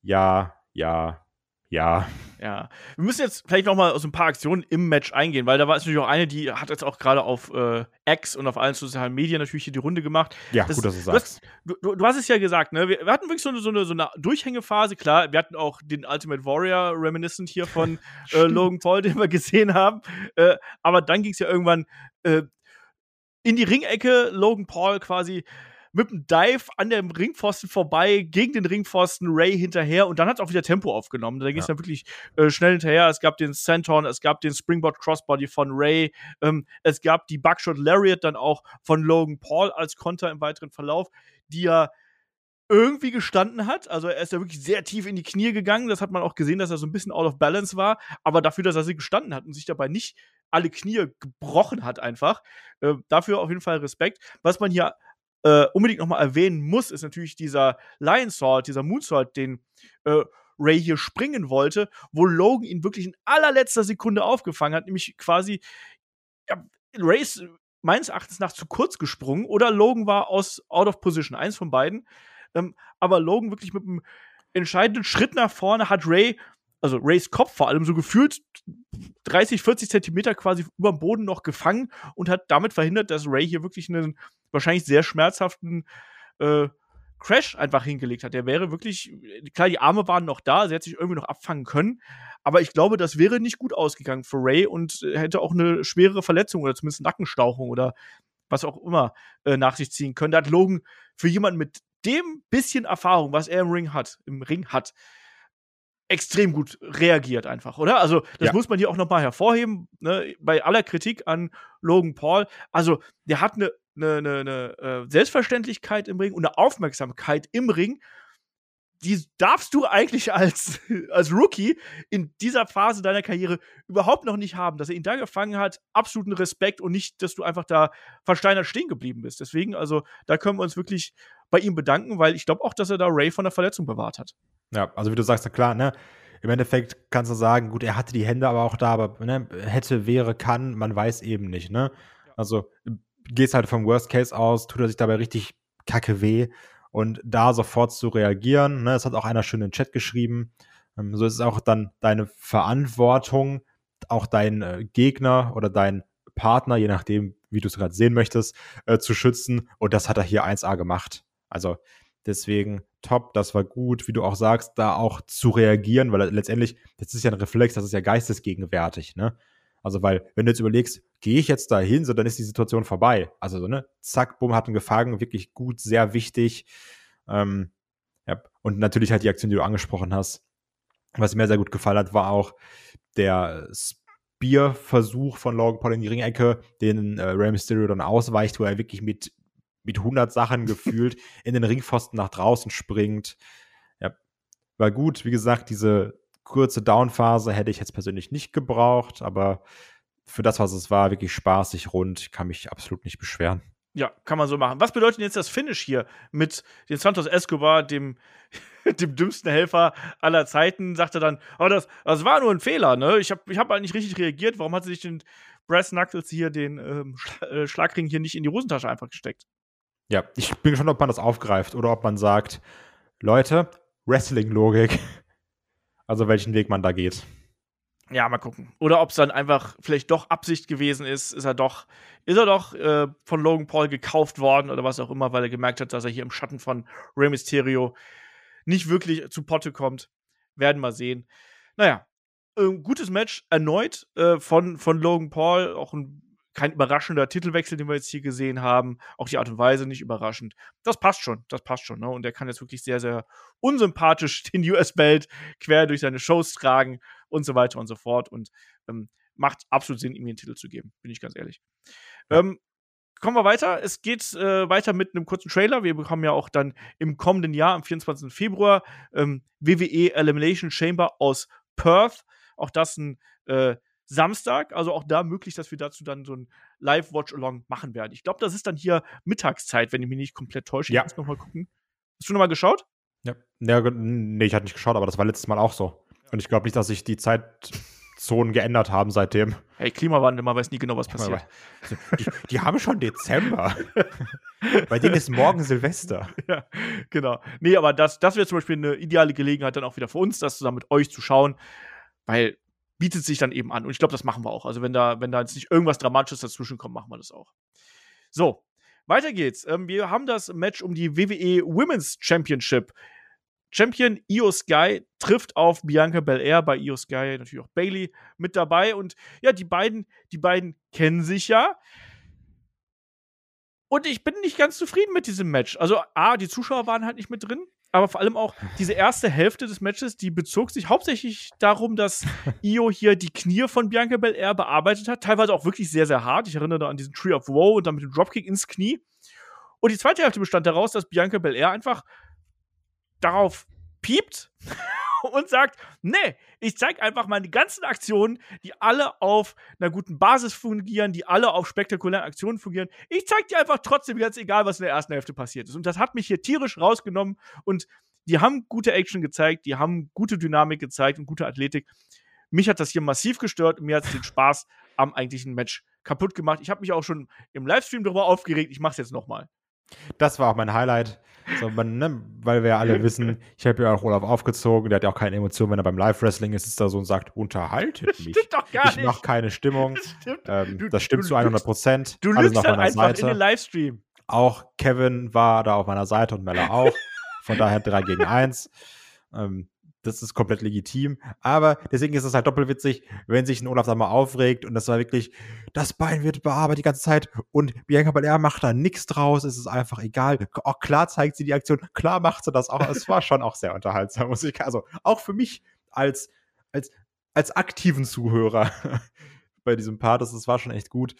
Ja, ja, ja. Ja. Wir müssen jetzt vielleicht noch mal aus ein paar Aktionen im Match eingehen, weil da war es natürlich auch eine, die hat jetzt auch gerade auf äh, X und auf allen sozialen Medien natürlich hier die Runde gemacht. Ja, das, gut, dass du sagst. Du, hast, du, du hast es ja gesagt, ne? Wir, wir, hatten wirklich so eine, so, eine, so eine Durchhängephase, klar. Wir hatten auch den Ultimate Warrior Reminiscent hier von äh, Logan Paul, den wir gesehen haben. Äh, aber dann ging es ja irgendwann äh, in die Ringecke, Logan Paul quasi mit einem Dive an dem Ringpfosten vorbei, gegen den Ringpfosten, Ray hinterher und dann hat es auch wieder Tempo aufgenommen. Da ging es ja. dann wirklich äh, schnell hinterher. Es gab den Senton, es gab den Springboard Crossbody von Ray, ähm, es gab die Buckshot Lariat dann auch von Logan Paul als Konter im weiteren Verlauf, die ja irgendwie gestanden hat. Also er ist ja wirklich sehr tief in die Knie gegangen. Das hat man auch gesehen, dass er so ein bisschen out of balance war. Aber dafür, dass er sie gestanden hat und sich dabei nicht alle Knie gebrochen hat, einfach. Äh, dafür auf jeden Fall Respekt. Was man hier äh, unbedingt nochmal erwähnen muss, ist natürlich dieser Lion Sword, dieser Moonsault, den äh, Ray hier springen wollte, wo Logan ihn wirklich in allerletzter Sekunde aufgefangen hat, nämlich quasi ja, Rays meines Erachtens nach zu kurz gesprungen oder Logan war aus out of position, eins von beiden. Ähm, aber Logan wirklich mit einem entscheidenden Schritt nach vorne hat Ray, also Rays Kopf vor allem so gefühlt 30, 40 Zentimeter quasi über dem Boden noch gefangen und hat damit verhindert, dass Ray hier wirklich einen wahrscheinlich sehr schmerzhaften äh, Crash einfach hingelegt hat. Der wäre wirklich, klar, die Arme waren noch da, sie hätte sich irgendwie noch abfangen können, aber ich glaube, das wäre nicht gut ausgegangen für Ray und hätte auch eine schwere Verletzung oder zumindest Nackenstauchung oder was auch immer äh, nach sich ziehen können. Da hat Logan für jemanden mit dem bisschen Erfahrung, was er im Ring hat, im Ring hat, extrem gut reagiert einfach, oder? Also, das ja. muss man hier auch nochmal hervorheben, ne? bei aller Kritik an Logan Paul. Also, der hat eine eine, eine, eine äh, Selbstverständlichkeit im Ring und eine Aufmerksamkeit im Ring, die darfst du eigentlich als, als Rookie in dieser Phase deiner Karriere überhaupt noch nicht haben. Dass er ihn da gefangen hat, absoluten Respekt und nicht, dass du einfach da versteinert stehen geblieben bist. Deswegen, also, da können wir uns wirklich bei ihm bedanken, weil ich glaube auch, dass er da Ray von der Verletzung bewahrt hat. Ja, also wie du sagst, klar, ne? Im Endeffekt kannst du sagen, gut, er hatte die Hände aber auch da, aber ne, hätte, wäre, kann, man weiß eben nicht, ne? Also gehst halt vom Worst Case aus, tut er sich dabei richtig kacke weh und da sofort zu reagieren. Ne, das hat auch einer schön in den Chat geschrieben. Ähm, so ist es auch dann deine Verantwortung, auch deinen äh, Gegner oder deinen Partner, je nachdem, wie du es gerade sehen möchtest, äh, zu schützen. Und das hat er hier 1A gemacht. Also deswegen top, das war gut, wie du auch sagst, da auch zu reagieren, weil letztendlich, das ist ja ein Reflex, das ist ja geistesgegenwärtig, ne? Also, weil, wenn du jetzt überlegst, gehe ich jetzt da hin, so dann ist die Situation vorbei. Also, so, ne, zack, bumm, hat ihn gefangen, wirklich gut, sehr wichtig. Ähm, ja. Und natürlich halt die Aktion, die du angesprochen hast. Was mir sehr gut gefallen hat, war auch der Spear-Versuch von Logan Paul in die Ringecke, den äh, Rey Mysterio dann ausweicht, wo er wirklich mit, mit 100 Sachen gefühlt in den Ringpfosten nach draußen springt. Ja, war gut. Wie gesagt, diese kurze Downphase hätte ich jetzt persönlich nicht gebraucht, aber für das, was es war, wirklich spaßig rund. Kann mich absolut nicht beschweren. Ja, kann man so machen. Was bedeutet jetzt das Finish hier mit dem Santos Escobar, dem, dem dümmsten Helfer aller Zeiten? Sagt er dann, oh, das, das war nur ein Fehler, ne? Ich habe ich hab halt nicht richtig reagiert. Warum hat sich den Brass Knuckles hier den ähm, äh, Schlagring hier nicht in die Hosentasche einfach gesteckt? Ja, ich bin gespannt, ob man das aufgreift oder ob man sagt, Leute, Wrestling-Logik. Also welchen Weg man da geht. Ja, mal gucken. Oder ob es dann einfach vielleicht doch Absicht gewesen ist, ist er doch, ist er doch äh, von Logan Paul gekauft worden oder was auch immer, weil er gemerkt hat, dass er hier im Schatten von Rey Mysterio nicht wirklich zu Potte kommt. Werden wir sehen. Naja, äh, gutes Match erneut äh, von, von Logan Paul, auch ein kein überraschender Titelwechsel, den wir jetzt hier gesehen haben. Auch die Art und Weise nicht überraschend. Das passt schon, das passt schon. Ne? Und er kann jetzt wirklich sehr, sehr unsympathisch den US-Belt quer durch seine Shows tragen und so weiter und so fort. Und ähm, macht absolut Sinn, ihm den Titel zu geben, bin ich ganz ehrlich. Ähm, kommen wir weiter. Es geht äh, weiter mit einem kurzen Trailer. Wir bekommen ja auch dann im kommenden Jahr, am 24. Februar, ähm, WWE Elimination Chamber aus Perth. Auch das ein äh, Samstag, also auch da möglich, dass wir dazu dann so ein Live-Watch-Along machen werden. Ich glaube, das ist dann hier Mittagszeit, wenn ich mich nicht komplett täusche. Ja. Ich muss nochmal gucken. Hast du nochmal geschaut? Ja. ja. Nee, ich hatte nicht geschaut, aber das war letztes Mal auch so. Und ich glaube nicht, dass sich die Zeitzonen geändert haben seitdem. Hey, Klimawandel, man weiß nie genau, was passiert. Die, die haben schon Dezember. Bei denen ist morgen Silvester. Ja, genau. Nee, aber das, das wäre zum Beispiel eine ideale Gelegenheit dann auch wieder für uns, das zusammen mit euch zu schauen. Weil bietet sich dann eben an. Und ich glaube, das machen wir auch. Also, wenn da, wenn da jetzt nicht irgendwas Dramatisches dazwischen kommt, machen wir das auch. So, weiter geht's. Ähm, wir haben das Match um die WWE Women's Championship. Champion Io Sky trifft auf Bianca Belair, bei Io Sky natürlich auch Bailey mit dabei. Und ja, die beiden, die beiden kennen sich ja. Und ich bin nicht ganz zufrieden mit diesem Match. Also, A, die Zuschauer waren halt nicht mit drin aber vor allem auch diese erste Hälfte des Matches, die bezog sich hauptsächlich darum, dass Io hier die Knie von Bianca Belair bearbeitet hat, teilweise auch wirklich sehr, sehr hart. Ich erinnere da an diesen Tree of Woe und dann mit dem Dropkick ins Knie. Und die zweite Hälfte bestand daraus, dass Bianca Belair einfach darauf piept und sagt, nee, ich zeig einfach meine ganzen Aktionen, die alle auf einer guten Basis fungieren, die alle auf spektakulären Aktionen fungieren. Ich zeig dir einfach trotzdem ganz egal, was in der ersten Hälfte passiert ist. Und das hat mich hier tierisch rausgenommen und die haben gute Action gezeigt, die haben gute Dynamik gezeigt und gute Athletik. Mich hat das hier massiv gestört und mir hat es den Spaß am eigentlichen Match kaputt gemacht. Ich habe mich auch schon im Livestream darüber aufgeregt. Ich mache es jetzt nochmal. Das war auch mein Highlight. So, man, ne, weil wir ja alle wissen, ich habe ja auch Olaf aufgezogen, der hat ja auch keine Emotionen, wenn er beim Live-Wrestling ist, ist da so und sagt, unterhaltet Das mich. stimmt doch gar ich nicht. mache keine Stimmung. Das stimmt. Ähm, Du- das stimmt du zu 100 Prozent. Du lügst auf halt einfach in den Seite. Livestream. Auch Kevin war da auf meiner Seite und Mella auch. Von daher 3 gegen 1. Ähm, das ist komplett legitim. Aber deswegen ist es halt doppelwitzig, wenn sich ein Olaf da mal aufregt und das war wirklich, das Bein wird bearbeitet die ganze Zeit und Bianca Belair macht da nichts draus, es ist einfach egal. Auch klar zeigt sie die Aktion, klar macht sie das auch. Es war schon auch sehr unterhaltsam, muss ich, also auch für mich als, als, als aktiven Zuhörer bei diesem Part, das, das war schon echt gut.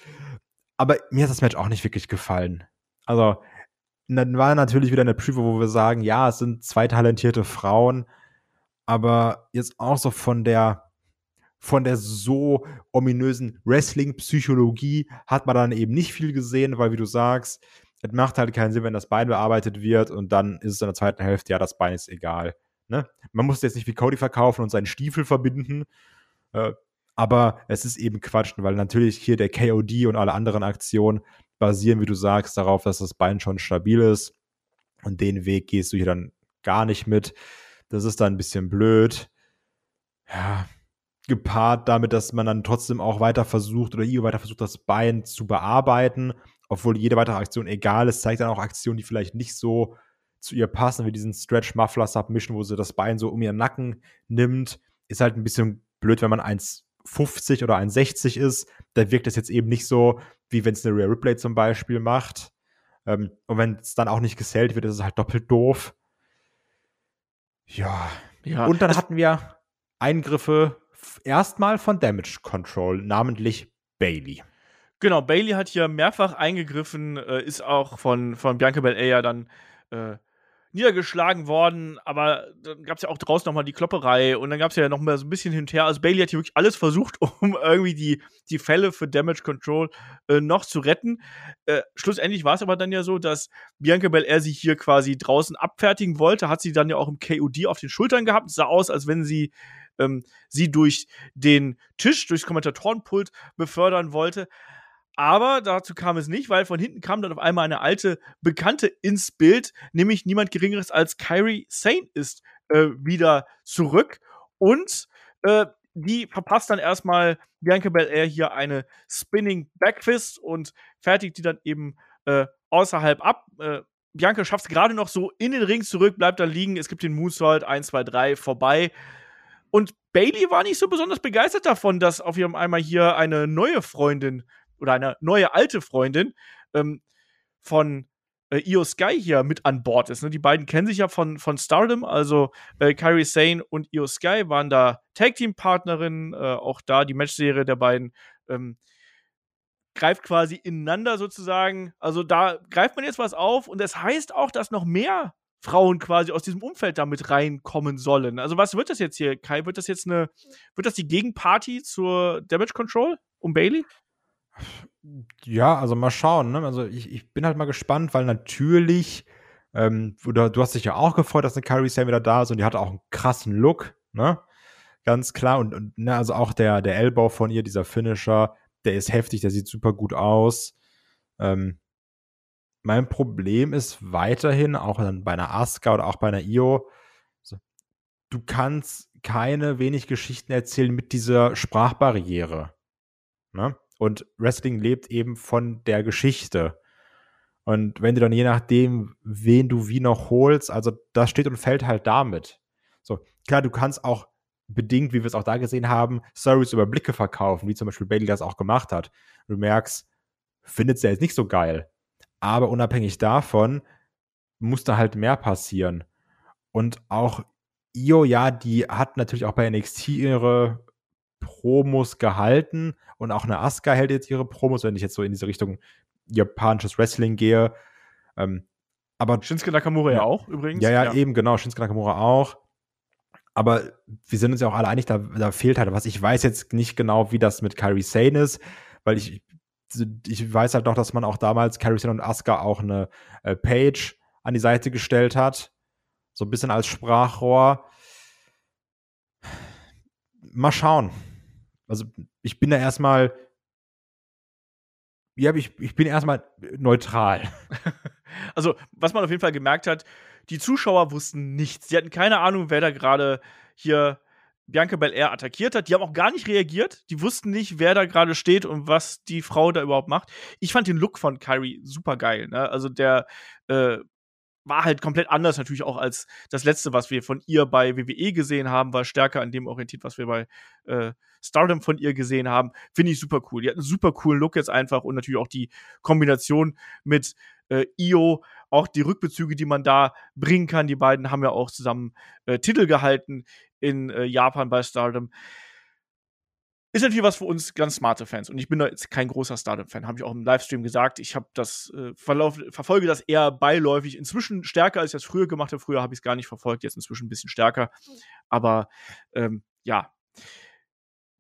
Aber mir hat das Match auch nicht wirklich gefallen. Also, dann war natürlich wieder eine Prüfung, wo wir sagen, ja, es sind zwei talentierte Frauen, aber jetzt auch so von der von der so ominösen Wrestling-Psychologie hat man dann eben nicht viel gesehen, weil wie du sagst, es macht halt keinen Sinn, wenn das Bein bearbeitet wird und dann ist es in der zweiten Hälfte, ja, das Bein ist egal. Ne? Man muss jetzt nicht wie Cody verkaufen und seinen Stiefel verbinden, äh, aber es ist eben Quatsch, weil natürlich hier der KOD und alle anderen Aktionen basieren, wie du sagst, darauf, dass das Bein schon stabil ist. Und den Weg gehst du hier dann gar nicht mit. Das ist dann ein bisschen blöd. Ja, gepaart damit, dass man dann trotzdem auch weiter versucht oder ihr weiter versucht, das Bein zu bearbeiten, obwohl jede weitere Aktion egal ist, zeigt dann auch Aktionen, die vielleicht nicht so zu ihr passen, wie diesen Stretch Muffler Submission, wo sie das Bein so um ihren Nacken nimmt. Ist halt ein bisschen blöd, wenn man 1,50 oder 1,60 ist. Da wirkt es jetzt eben nicht so, wie wenn es eine Rare Replay zum Beispiel macht. Ähm, und wenn es dann auch nicht gesellt wird, ist es halt doppelt doof. Ja. Ja, Und dann hatten wir Eingriffe erstmal von Damage Control, namentlich Bailey. Genau, Bailey hat hier mehrfach eingegriffen, äh, ist auch von, von Bianca Belair dann äh, niedergeschlagen worden, aber dann gab es ja auch draußen nochmal die Klopperei und dann gab es ja noch mal so ein bisschen hin und her. Also Bailey hat hier wirklich alles versucht, um irgendwie die, die Fälle für Damage Control äh, noch zu retten. Äh, schlussendlich war es aber dann ja so, dass Bianca Belair sie hier quasi draußen abfertigen wollte, hat sie dann ja auch im KOD auf den Schultern gehabt. Es sah aus, als wenn sie ähm, sie durch den Tisch, durchs Kommentatorenpult befördern wollte. Aber dazu kam es nicht, weil von hinten kam dann auf einmal eine alte Bekannte ins Bild, nämlich niemand Geringeres als Kyrie Sane ist äh, wieder zurück und äh, die verpasst dann erstmal Bianca Belair hier eine Spinning Backfist und fertigt die dann eben äh, außerhalb ab. Äh, Bianca schafft es gerade noch so in den Ring zurück, bleibt dann liegen. Es gibt den Moonsault 1, 2, 3 vorbei. Und Bailey war nicht so besonders begeistert davon, dass auf ihrem einmal hier eine neue Freundin oder eine neue alte Freundin ähm, von äh, Io Sky hier mit an Bord ist. Ne? Die beiden kennen sich ja von, von Stardom, also äh, Kairi Sane und Io Sky waren da Tag-Team-Partnerinnen, äh, auch da die Matchserie der beiden ähm, greift quasi ineinander sozusagen. Also da greift man jetzt was auf und das heißt auch, dass noch mehr Frauen quasi aus diesem Umfeld damit reinkommen sollen. Also was wird das jetzt hier, Kai? Wird das jetzt eine, wird das die Gegenparty zur Damage Control um Bailey? Ja, also mal schauen. Ne? Also ich, ich bin halt mal gespannt, weil natürlich, ähm, du, du hast dich ja auch gefreut, dass eine Kyrie Sane wieder da ist und die hatte auch einen krassen Look, ne? Ganz klar. Und, und ne, also auch der, der Elbow von ihr, dieser Finisher, der ist heftig, der sieht super gut aus. Ähm, mein Problem ist weiterhin, auch dann bei einer Asuka oder auch bei einer Io, du kannst keine wenig Geschichten erzählen mit dieser Sprachbarriere. Ne? Und Wrestling lebt eben von der Geschichte. Und wenn du dann je nachdem, wen du wie noch holst, also das steht und fällt halt damit. So, klar, du kannst auch bedingt, wie wir es auch da gesehen haben, Stories über Blicke verkaufen, wie zum Beispiel Bailey das auch gemacht hat. Du merkst, findet sie jetzt nicht so geil. Aber unabhängig davon muss da halt mehr passieren. Und auch Io, ja, die hat natürlich auch bei NXT ihre Promos gehalten und auch eine Asuka hält jetzt ihre Promos, wenn ich jetzt so in diese Richtung japanisches Wrestling gehe. Ähm, aber Shinsuke Nakamura ja, Ja. auch übrigens. ja, ja, eben, genau, Shinsuke Nakamura auch. Aber wir sind uns ja auch alle einig, da, da fehlt halt was. Ich weiß jetzt nicht genau, wie das mit Kairi Sane ist, weil ich, ich weiß halt noch, dass man auch damals Kairi Sane und Asuka auch eine äh, Page an die Seite gestellt hat. So ein bisschen als Sprachrohr. Mal schauen. Also ich bin da erstmal Ja, ich, ich bin erstmal neutral. also, was man auf jeden Fall gemerkt hat, die Zuschauer wussten nichts. Sie hatten keine Ahnung, wer da gerade hier Bianca Belair attackiert hat. Die haben auch gar nicht reagiert. Die wussten nicht, wer da gerade steht und was die Frau da überhaupt macht. Ich fand den Look von Kyrie super geil. Ne? Also der äh, war halt komplett anders natürlich auch als das letzte, was wir von ihr bei WWE gesehen haben, war stärker an dem orientiert, was wir bei äh, Stardom von ihr gesehen haben. Finde ich super cool. Die hat einen super coolen Look jetzt einfach und natürlich auch die Kombination mit äh, Io, auch die Rückbezüge, die man da bringen kann. Die beiden haben ja auch zusammen äh, Titel gehalten in äh, Japan bei Stardom. Ist natürlich was für uns ganz smarte Fans. Und ich bin da jetzt kein großer Stardom-Fan, habe ich auch im Livestream gesagt. Ich habe das äh, Verlauf, verfolge das eher beiläufig. Inzwischen stärker, als ich das früher gemacht habe. Früher habe ich es gar nicht verfolgt, jetzt inzwischen ein bisschen stärker. Aber ähm, ja,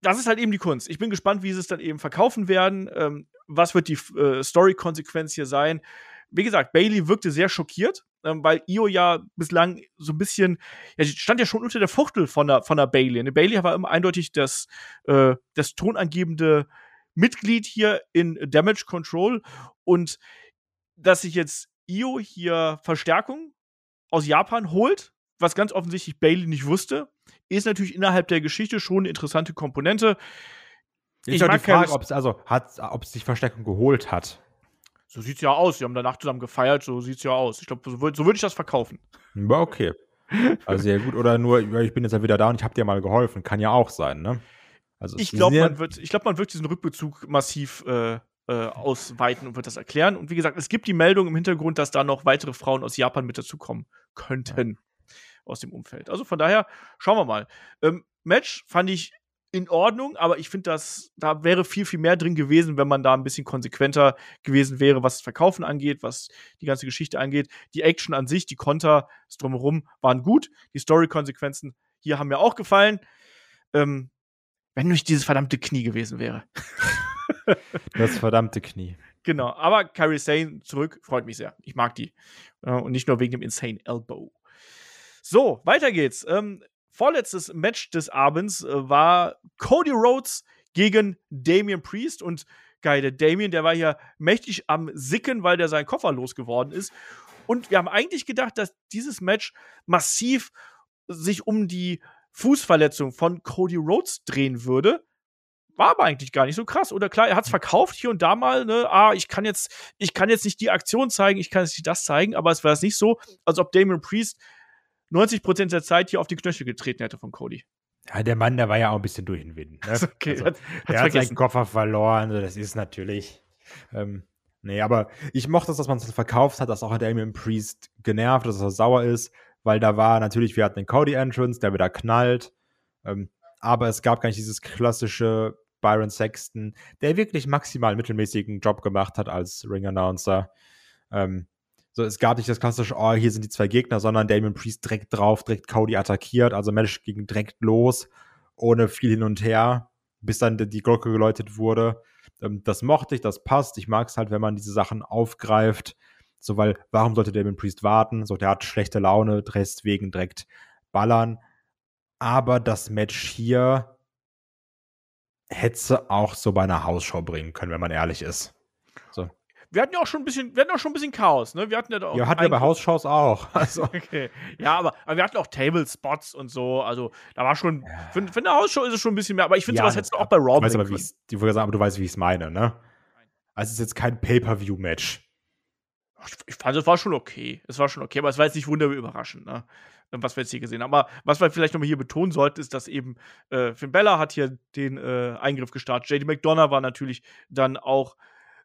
das ist halt eben die Kunst. Ich bin gespannt, wie sie es dann eben verkaufen werden. Ähm, was wird die äh, Story-Konsequenz hier sein? Wie gesagt, Bailey wirkte sehr schockiert, ähm, weil Io ja bislang so ein bisschen, ja, stand ja schon unter der Fuchtel von der, von der Bailey. Eine Bailey war immer eindeutig das, äh, das tonangebende Mitglied hier in Damage Control und dass sich jetzt Io hier Verstärkung aus Japan holt, was ganz offensichtlich Bailey nicht wusste, ist natürlich innerhalb der Geschichte schon eine interessante Komponente. Ich, ich mag die Frage, ob es also hat, ob es sich Verstärkung geholt hat. So sieht's ja aus. Sie haben danach zusammen gefeiert, so sieht's ja aus. Ich glaube, so, so würde ich das verkaufen. Ja, okay. Also sehr gut. Oder nur, ich bin jetzt ja wieder da und ich habe dir mal geholfen. Kann ja auch sein, ne? Also ich glaube, man wird, ich glaube, man wird diesen Rückbezug massiv äh, äh, ausweiten und wird das erklären. Und wie gesagt, es gibt die Meldung im Hintergrund, dass da noch weitere Frauen aus Japan mit dazukommen könnten aus dem Umfeld. Also von daher schauen wir mal. Ähm, Match fand ich in Ordnung, aber ich finde, dass da wäre viel, viel mehr drin gewesen, wenn man da ein bisschen konsequenter gewesen wäre, was das Verkaufen angeht, was die ganze Geschichte angeht. Die Action an sich, die Konter, das Drumherum waren gut. Die Story-Konsequenzen hier haben mir auch gefallen. Ähm, wenn nicht dieses verdammte Knie gewesen wäre. das verdammte Knie. Genau, aber Carrie Sane zurück, freut mich sehr. Ich mag die. Äh, und nicht nur wegen dem Insane Elbow. So, weiter geht's. Ähm, vorletztes Match des Abends äh, war Cody Rhodes gegen Damian Priest und geil, der Damien, der war hier mächtig am Sicken, weil der seinen Koffer losgeworden ist. Und wir haben eigentlich gedacht, dass dieses Match massiv sich um die Fußverletzung von Cody Rhodes drehen würde. War aber eigentlich gar nicht so krass. Oder klar, er hat es verkauft hier und da mal, ne, ah, ich kann jetzt, ich kann jetzt nicht die Aktion zeigen, ich kann jetzt nicht das zeigen, aber es war es nicht so, als ob Damien Priest 90 Prozent der Zeit hier auf die Knöchel getreten hätte von Cody. Ja, der Mann, der war ja auch ein bisschen durch den Wind. Ne? Okay, also, hat, er hat seinen Koffer verloren, das ist natürlich. Ähm, nee, aber ich mochte es, dass man es verkauft hat, dass auch Damien Priest genervt, dass er sauer ist, weil da war natürlich, wir hatten den Cody-Entrance, der wieder knallt. Ähm, aber es gab gar nicht dieses klassische Byron Sexton, der wirklich maximal mittelmäßigen Job gemacht hat als Ring-Announcer. Ähm, so, es gab nicht das klassische, oh, hier sind die zwei Gegner, sondern Damien Priest direkt drauf, direkt Cody attackiert. Also Match ging direkt los, ohne viel hin und her, bis dann die Glocke geläutet wurde. Ähm, das mochte ich, das passt. Ich mag es halt, wenn man diese Sachen aufgreift. So, weil, warum sollte Damien Priest warten? So, der hat schlechte Laune, deswegen direkt ballern. Aber das Match hier hätte auch so bei einer Hausshow bringen können, wenn man ehrlich ist. Wir hatten ja auch schon ein bisschen, wir hatten auch schon ein bisschen Chaos, ne? Wir hatten ja da auch. Ja, hatten wir bei Hausshows auch. Also. okay. Ja, aber, aber, wir hatten auch Table Spots und so. Also, da war schon, für, für eine Hausshow ist es schon ein bisschen mehr. Aber ich finde, ja, sowas hättest du auch bei Raw aber, wie ich würde sagen, aber du weißt, wie ich es meine, ne? Also, es ist jetzt kein Pay-Per-View-Match. Ich, ich, fand, es war schon okay. Es war schon okay, aber es war jetzt nicht wunderbar überraschend, ne? Was wir jetzt hier gesehen haben. Aber was wir vielleicht nochmal hier betonen sollten, ist, dass eben äh, Finn Bella hat hier den äh, Eingriff gestartet. JD McDonough war natürlich dann auch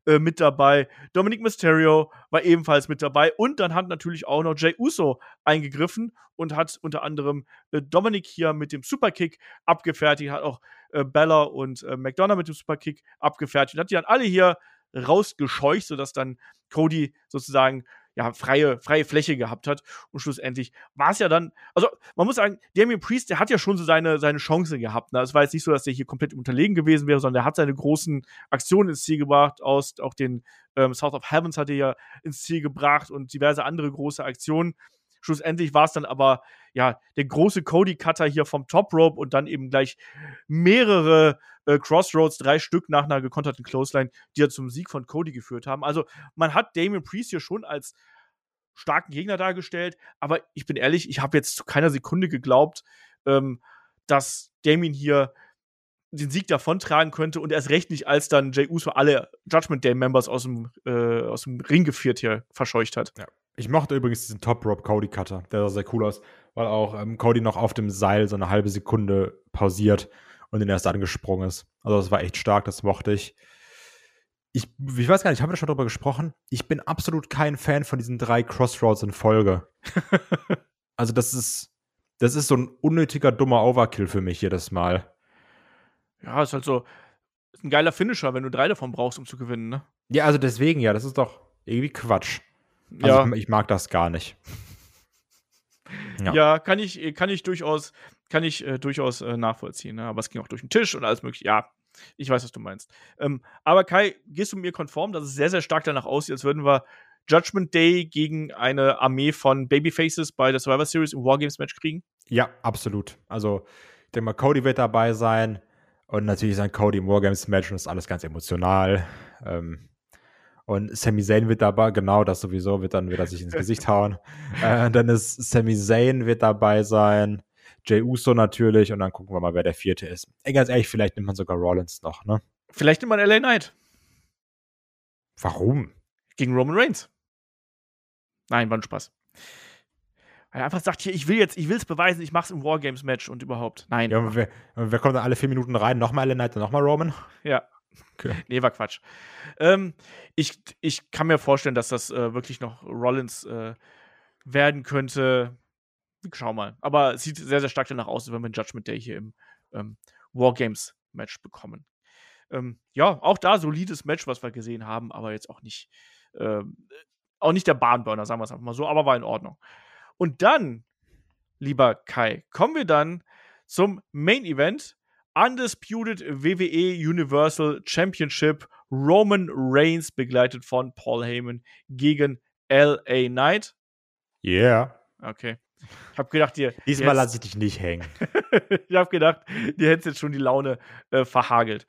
äh, mit dabei. Dominic Mysterio war ebenfalls mit dabei. Und dann hat natürlich auch noch Jay Uso eingegriffen und hat unter anderem äh, Dominic hier mit dem Superkick abgefertigt, hat auch äh, Bella und äh, McDonough mit dem Superkick abgefertigt, hat die dann alle hier rausgescheucht, sodass dann Cody sozusagen ja, freie, freie Fläche gehabt hat. Und schlussendlich war es ja dann, also man muss sagen, Damien Priest, der hat ja schon so seine, seine Chance gehabt. Ne? Es war jetzt nicht so, dass der hier komplett unterlegen gewesen wäre, sondern der hat seine großen Aktionen ins Ziel gebracht, aus auch den ähm, South of Heavens hat er ja ins Ziel gebracht und diverse andere große Aktionen. Schlussendlich war es dann aber ja der große Cody Cutter hier vom Top Rope und dann eben gleich mehrere äh, Crossroads drei Stück nach einer gekonterten Clothesline, die ja zum Sieg von Cody geführt haben. Also man hat Damien Priest hier schon als starken Gegner dargestellt, aber ich bin ehrlich, ich habe jetzt zu keiner Sekunde geglaubt, ähm, dass Damien hier den Sieg davontragen könnte und erst recht nicht, als dann Jay Uso alle Judgment Day Members aus dem, äh, aus dem Ring geführt hier verscheucht hat. Ja. Ich mochte übrigens diesen Top Rob Cody Cutter, der sah sehr cool aus, weil auch ähm, Cody noch auf dem Seil so eine halbe Sekunde pausiert und den erst angesprungen ist. Also das war echt stark, das mochte ich. Ich, ich weiß gar nicht, haben wir da schon drüber gesprochen? Ich bin absolut kein Fan von diesen drei Crossroads in Folge. also das ist, das ist so ein unnötiger, dummer Overkill für mich jedes Mal. Ja, ist halt so ist ein geiler Finisher, wenn du drei davon brauchst, um zu gewinnen, ne? Ja, also deswegen ja, das ist doch irgendwie Quatsch. Also ja. ich, ich mag das gar nicht. Ja. ja, kann ich, kann ich durchaus, kann ich äh, durchaus äh, nachvollziehen. Ne? Aber es ging auch durch den Tisch und alles mögliche. Ja, ich weiß, was du meinst. Ähm, aber Kai, gehst du mir konform, dass es sehr, sehr stark danach aussieht, als würden wir Judgment Day gegen eine Armee von Babyfaces bei der Survivor Series im Wargames-Match kriegen? Ja, absolut. Also, ich denke mal, Cody wird dabei sein. Und natürlich ist ein Cody im Wargames-Match und das ist alles ganz emotional. Ähm, und Sami Zayn wird dabei, genau das sowieso, wird dann wieder sich ins Gesicht hauen. Äh, dann ist Sami Zayn wird dabei sein. Jay Uso natürlich und dann gucken wir mal, wer der vierte ist. Ey, ganz ehrlich, vielleicht nimmt man sogar Rollins noch, ne? Vielleicht nimmt man LA Knight. Warum? Gegen Roman Reigns. Nein, war ein Spaß. Weil er einfach sagt, hier, ich will jetzt, ich will es beweisen, ich mach's im Wargames-Match und überhaupt. Nein. Ja, wer, wer, kommt dann alle vier Minuten rein? Nochmal LA Knight, dann nochmal Roman? Ja. Okay. Nee, war Quatsch. Ähm, ich, ich kann mir vorstellen, dass das äh, wirklich noch Rollins äh, werden könnte. Schau mal. Aber es sieht sehr, sehr stark danach aus, wenn wir ein Judgment Day hier im ähm, Wargames-Match bekommen. Ähm, ja, auch da solides Match, was wir gesehen haben, aber jetzt auch nicht, ähm, auch nicht der Bahnburner, sagen wir es einfach mal so, aber war in Ordnung. Und dann, lieber Kai, kommen wir dann zum Main Event. Undisputed WWE Universal Championship Roman Reigns begleitet von Paul Heyman gegen LA Knight. Yeah. Okay. Ich habe gedacht, dir. Diesmal lasse ich dich nicht hängen. ich habe gedacht, dir hättest jetzt schon die Laune äh, verhagelt.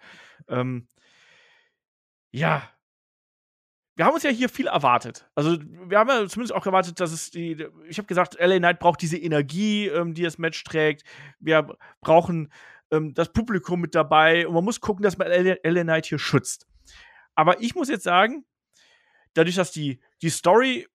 Ähm, ja, wir haben uns ja hier viel erwartet. Also, wir haben ja zumindest auch erwartet, dass es die. Ich habe gesagt, LA Knight braucht diese Energie, ähm, die das Match trägt. Wir brauchen ähm, das Publikum mit dabei und man muss gucken, dass man LA, Knight hier schützt. Aber ich muss jetzt sagen, dadurch, dass die, die Story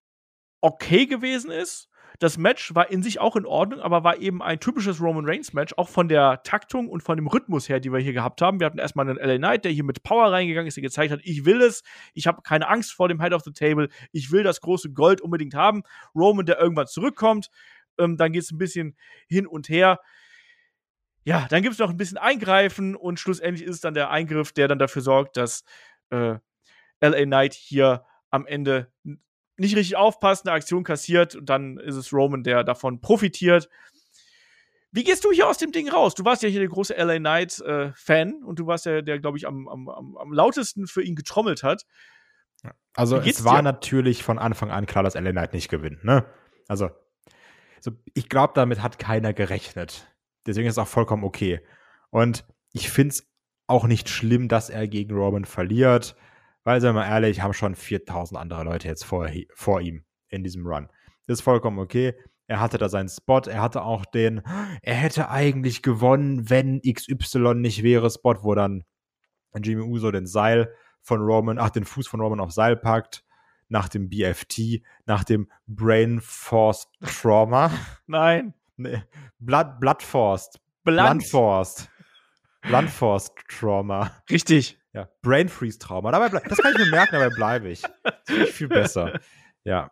okay gewesen ist das Match war in sich auch in Ordnung, aber war eben ein typisches Roman Reigns Match, auch von der Taktung und von dem Rhythmus her, die wir hier gehabt haben. Wir hatten erstmal einen LA Knight, der hier mit Power reingegangen ist, der gezeigt hat, ich will es, ich habe keine Angst vor dem Head of the Table, ich will das große Gold unbedingt haben. Roman, der irgendwann zurückkommt, ähm, dann geht es ein bisschen hin und her. Ja, dann gibt es noch ein bisschen Eingreifen und schlussendlich ist es dann der Eingriff, der dann dafür sorgt, dass äh, LA Knight hier am Ende nicht richtig aufpasst, eine Aktion kassiert und dann ist es Roman, der davon profitiert. Wie gehst du hier aus dem Ding raus? Du warst ja hier der große LA Knight-Fan äh, und du warst ja der, glaube ich, am, am, am, lautesten für ihn getrommelt hat. Also es war dir? natürlich von Anfang an klar, dass LA Knight nicht gewinnt. Ne? Also, also ich glaube, damit hat keiner gerechnet. Deswegen ist es auch vollkommen okay. Und ich finde es auch nicht schlimm, dass er gegen Roman verliert. Weil, seien wir mal ehrlich, haben schon 4000 andere Leute jetzt vor, vor ihm in diesem Run. Das ist vollkommen okay. Er hatte da seinen Spot. Er hatte auch den, er hätte eigentlich gewonnen, wenn XY nicht wäre, Spot, wo dann Jimmy Uso den Seil von Roman, ach, den Fuß von Roman auf Seil packt, nach dem BFT, nach dem Brain Force Trauma. Nein. Nee, Blood, Blood Forced. Blunt Forced. Blunt Forced Trauma. Richtig. Ja, Brain Freeze Trauma. Dabei das kann ich mir merken, dabei bleibe ich. Das viel besser. Ja.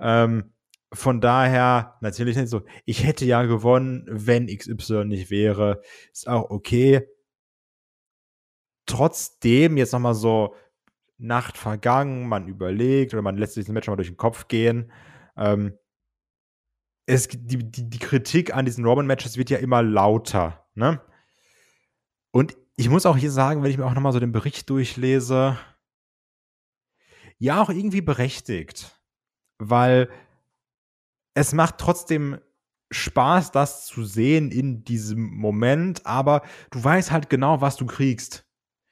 Ähm, von daher, natürlich nicht so, ich hätte ja gewonnen, wenn XY nicht wäre. Ist auch okay. Trotzdem, jetzt nochmal so Nacht vergangen, man überlegt oder man lässt sich das Match mal durch den Kopf gehen. Ähm, es, die, die, die Kritik an diesen Roman-Matches wird ja immer lauter. Ne? Und ich muss auch hier sagen, wenn ich mir auch nochmal so den Bericht durchlese, ja, auch irgendwie berechtigt. Weil es macht trotzdem Spaß, das zu sehen in diesem Moment, aber du weißt halt genau, was du kriegst.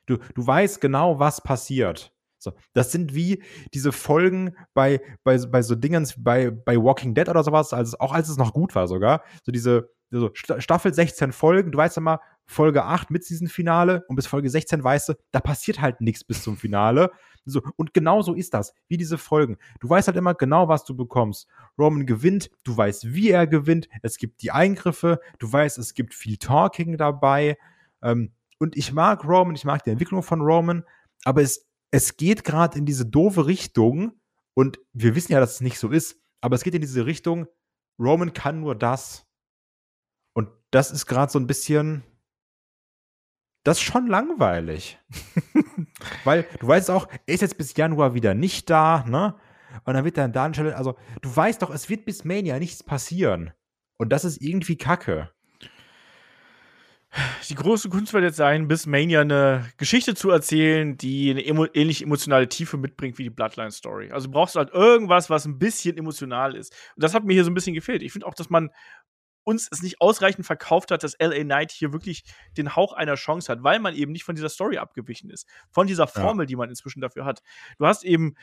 Du, du weißt genau, was passiert. So, das sind wie diese Folgen bei, bei, bei so Dingens, bei, bei Walking Dead oder sowas, also auch als es noch gut war sogar. So diese so Staffel 16 Folgen, du weißt immer, Folge 8 mit diesem Finale und bis Folge 16 weißt du, da passiert halt nichts bis zum Finale. So, und genau so ist das, wie diese Folgen. Du weißt halt immer genau, was du bekommst. Roman gewinnt, du weißt, wie er gewinnt, es gibt die Eingriffe, du weißt, es gibt viel Talking dabei. Ähm, und ich mag Roman, ich mag die Entwicklung von Roman, aber es, es geht gerade in diese doofe Richtung und wir wissen ja, dass es nicht so ist, aber es geht in diese Richtung, Roman kann nur das. Und das ist gerade so ein bisschen, das ist schon langweilig. Weil du weißt auch, er ist jetzt bis Januar wieder nicht da, ne? Und dann wird dann da ein also du weißt doch, es wird bis Mania nichts passieren. Und das ist irgendwie Kacke. Die große Kunst wird jetzt sein, bis Mania eine Geschichte zu erzählen, die eine emo ähnlich emotionale Tiefe mitbringt wie die Bloodline-Story. Also brauchst du halt irgendwas, was ein bisschen emotional ist. Und das hat mir hier so ein bisschen gefehlt. Ich finde auch, dass man uns es nicht ausreichend verkauft hat, dass LA Knight hier wirklich den Hauch einer Chance hat, weil man eben nicht von dieser Story abgewichen ist, von dieser Formel, ja. die man inzwischen dafür hat. Du hast eben,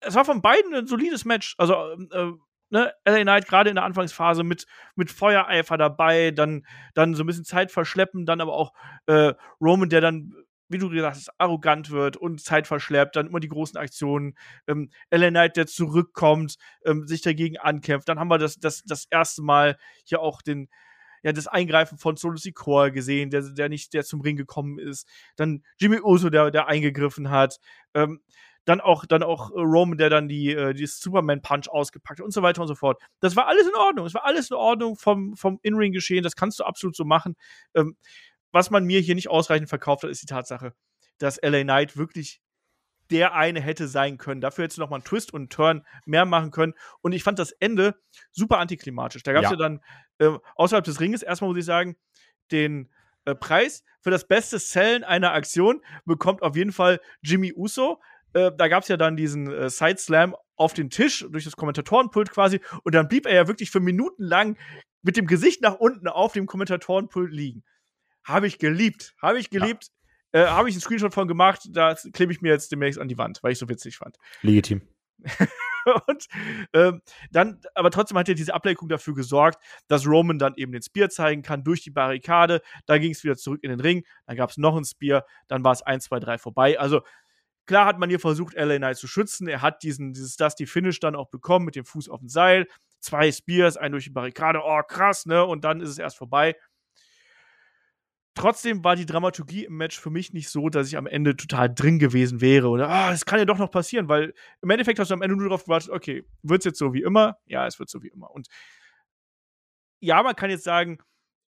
es war von beiden ein solides Match. Also, ähm, äh, ne, LA Knight gerade in der Anfangsphase mit, mit Feuereifer dabei, dann, dann so ein bisschen Zeit verschleppen, dann aber auch äh, Roman, der dann wie du gesagt hast, arrogant wird und Zeit verschleppt, dann immer die großen Aktionen, ähm, Ellen Knight, der zurückkommt, ähm, sich dagegen ankämpft. Dann haben wir das, das, das erste Mal hier auch den, ja, das Eingreifen von Solo Sikoa gesehen, der, der nicht, der zum Ring gekommen ist. Dann Jimmy Uso, der, der eingegriffen hat. Ähm, dann auch, dann auch äh, Roman, der dann die, äh, die Superman-Punch ausgepackt hat und so weiter und so fort. Das war alles in Ordnung. Es war alles in Ordnung vom, vom In-Ring-Geschehen. Das kannst du absolut so machen. Ähm, was man mir hier nicht ausreichend verkauft hat, ist die Tatsache, dass LA Knight wirklich der eine hätte sein können. Dafür hätte du noch mal einen Twist und einen Turn mehr machen können. Und ich fand das Ende super antiklimatisch. Da gab es ja. ja. dann äh, außerhalb des Ringes erstmal, muss ich sagen, den äh, Preis für das beste Sellen einer Aktion bekommt auf jeden Fall Jimmy Uso. Äh, da gab es ja dann diesen äh, Side Slam auf den Tisch durch das Kommentatorenpult quasi. Und dann blieb er ja wirklich für Minuten lang mit dem Gesicht nach unten auf dem Kommentatorenpult liegen. Habe ich geliebt. Habe ich geliebt. Ja. Äh, Habe ich einen Screenshot von gemacht. Da klebe ich mir jetzt demnächst an die Wand, weil ich so witzig fand. Legitim. und ähm, dann, aber trotzdem hat ja diese Ablenkung dafür gesorgt, dass Roman dann eben den Spear zeigen kann durch die Barrikade. Da ging es wieder zurück in den Ring. Dann gab es noch ein Spear. Dann war es 1, 2, 3 vorbei. Also klar hat man hier versucht, LA Knight zu schützen. Er hat diesen, dieses Dusty Finish dann auch bekommen mit dem Fuß auf dem Seil. Zwei Spears, ein durch die Barrikade. Oh, krass, ne? Und dann ist es erst vorbei. Trotzdem war die Dramaturgie im Match für mich nicht so, dass ich am Ende total drin gewesen wäre oder ah, es kann ja doch noch passieren, weil im Endeffekt hast du am Ende nur darauf gewartet, okay, wird es jetzt so wie immer? Ja, es wird so wie immer. Und ja, man kann jetzt sagen,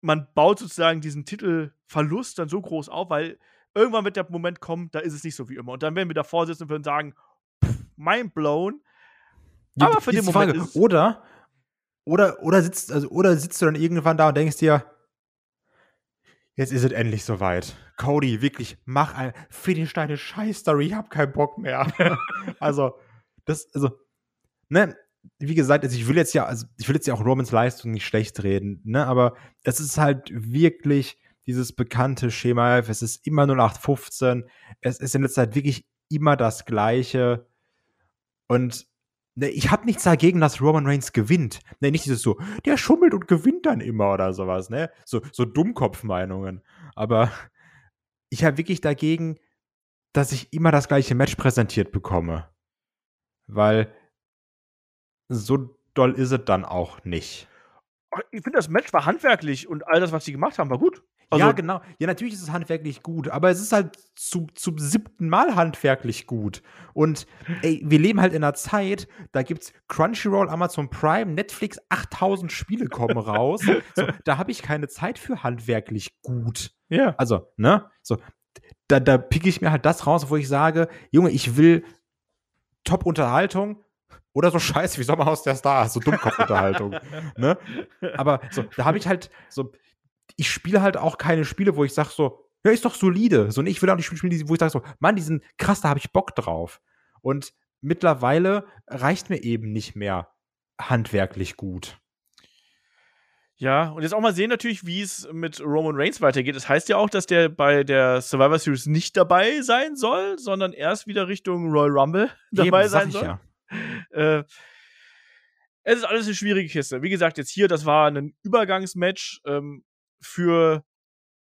man baut sozusagen diesen Titelverlust dann so groß auf, weil irgendwann wird der Moment kommen, da ist es nicht so wie immer. Und dann werden wir davor sitzen und würden sagen, mind blown. Aber für den Moment Frage. oder oder oder sitzt also oder sitzt du dann irgendwann da und denkst dir, Jetzt ist es endlich soweit. Cody, wirklich, mach ein, finish deine Scheiß-Story, ich hab keinen Bock mehr. also, das, also, ne, wie gesagt, also ich will jetzt ja, also ich will jetzt ja auch Romans Leistung nicht schlecht reden, ne, aber es ist halt wirklich dieses bekannte Schema, es ist immer 0815, es ist in letzter Zeit wirklich immer das Gleiche und ich habe nichts dagegen, dass Roman Reigns gewinnt. Ne, nicht dieses so, der schummelt und gewinnt dann immer oder sowas, ne? So, so Dummkopfmeinungen. Aber ich habe wirklich dagegen, dass ich immer das gleiche Match präsentiert bekomme. Weil so doll ist es dann auch nicht. Ich finde, das Match war handwerklich und all das, was sie gemacht haben, war gut. Also, ja, genau. Ja, natürlich ist es handwerklich gut, aber es ist halt zu, zum siebten Mal handwerklich gut. Und ey, wir leben halt in einer Zeit, da gibt's Crunchyroll, Amazon Prime, Netflix, 8000 Spiele kommen raus. so, da habe ich keine Zeit für handwerklich gut. Ja. Also, ne? So, da, da pick ich mir halt das raus, wo ich sage, Junge, ich will Top-Unterhaltung, oder so scheiße wie Sommerhaus der Stars, so Dummkopf-Unterhaltung. ne? Aber so, da habe ich halt so, ich spiele halt auch keine Spiele, wo ich sage so, ja, ist doch solide. So, und ich will auch nicht Spiele, wo ich sage so, Mann, die sind krass, da habe ich Bock drauf. Und mittlerweile reicht mir eben nicht mehr handwerklich gut. Ja, und jetzt auch mal sehen natürlich, wie es mit Roman Reigns weitergeht. Das heißt ja auch, dass der bei der Survivor Series nicht dabei sein soll, sondern erst wieder Richtung Royal Rumble dabei Eben, sein soll. Ja. Äh, es ist alles eine schwierige Kiste. Wie gesagt, jetzt hier, das war ein Übergangsmatch ähm, für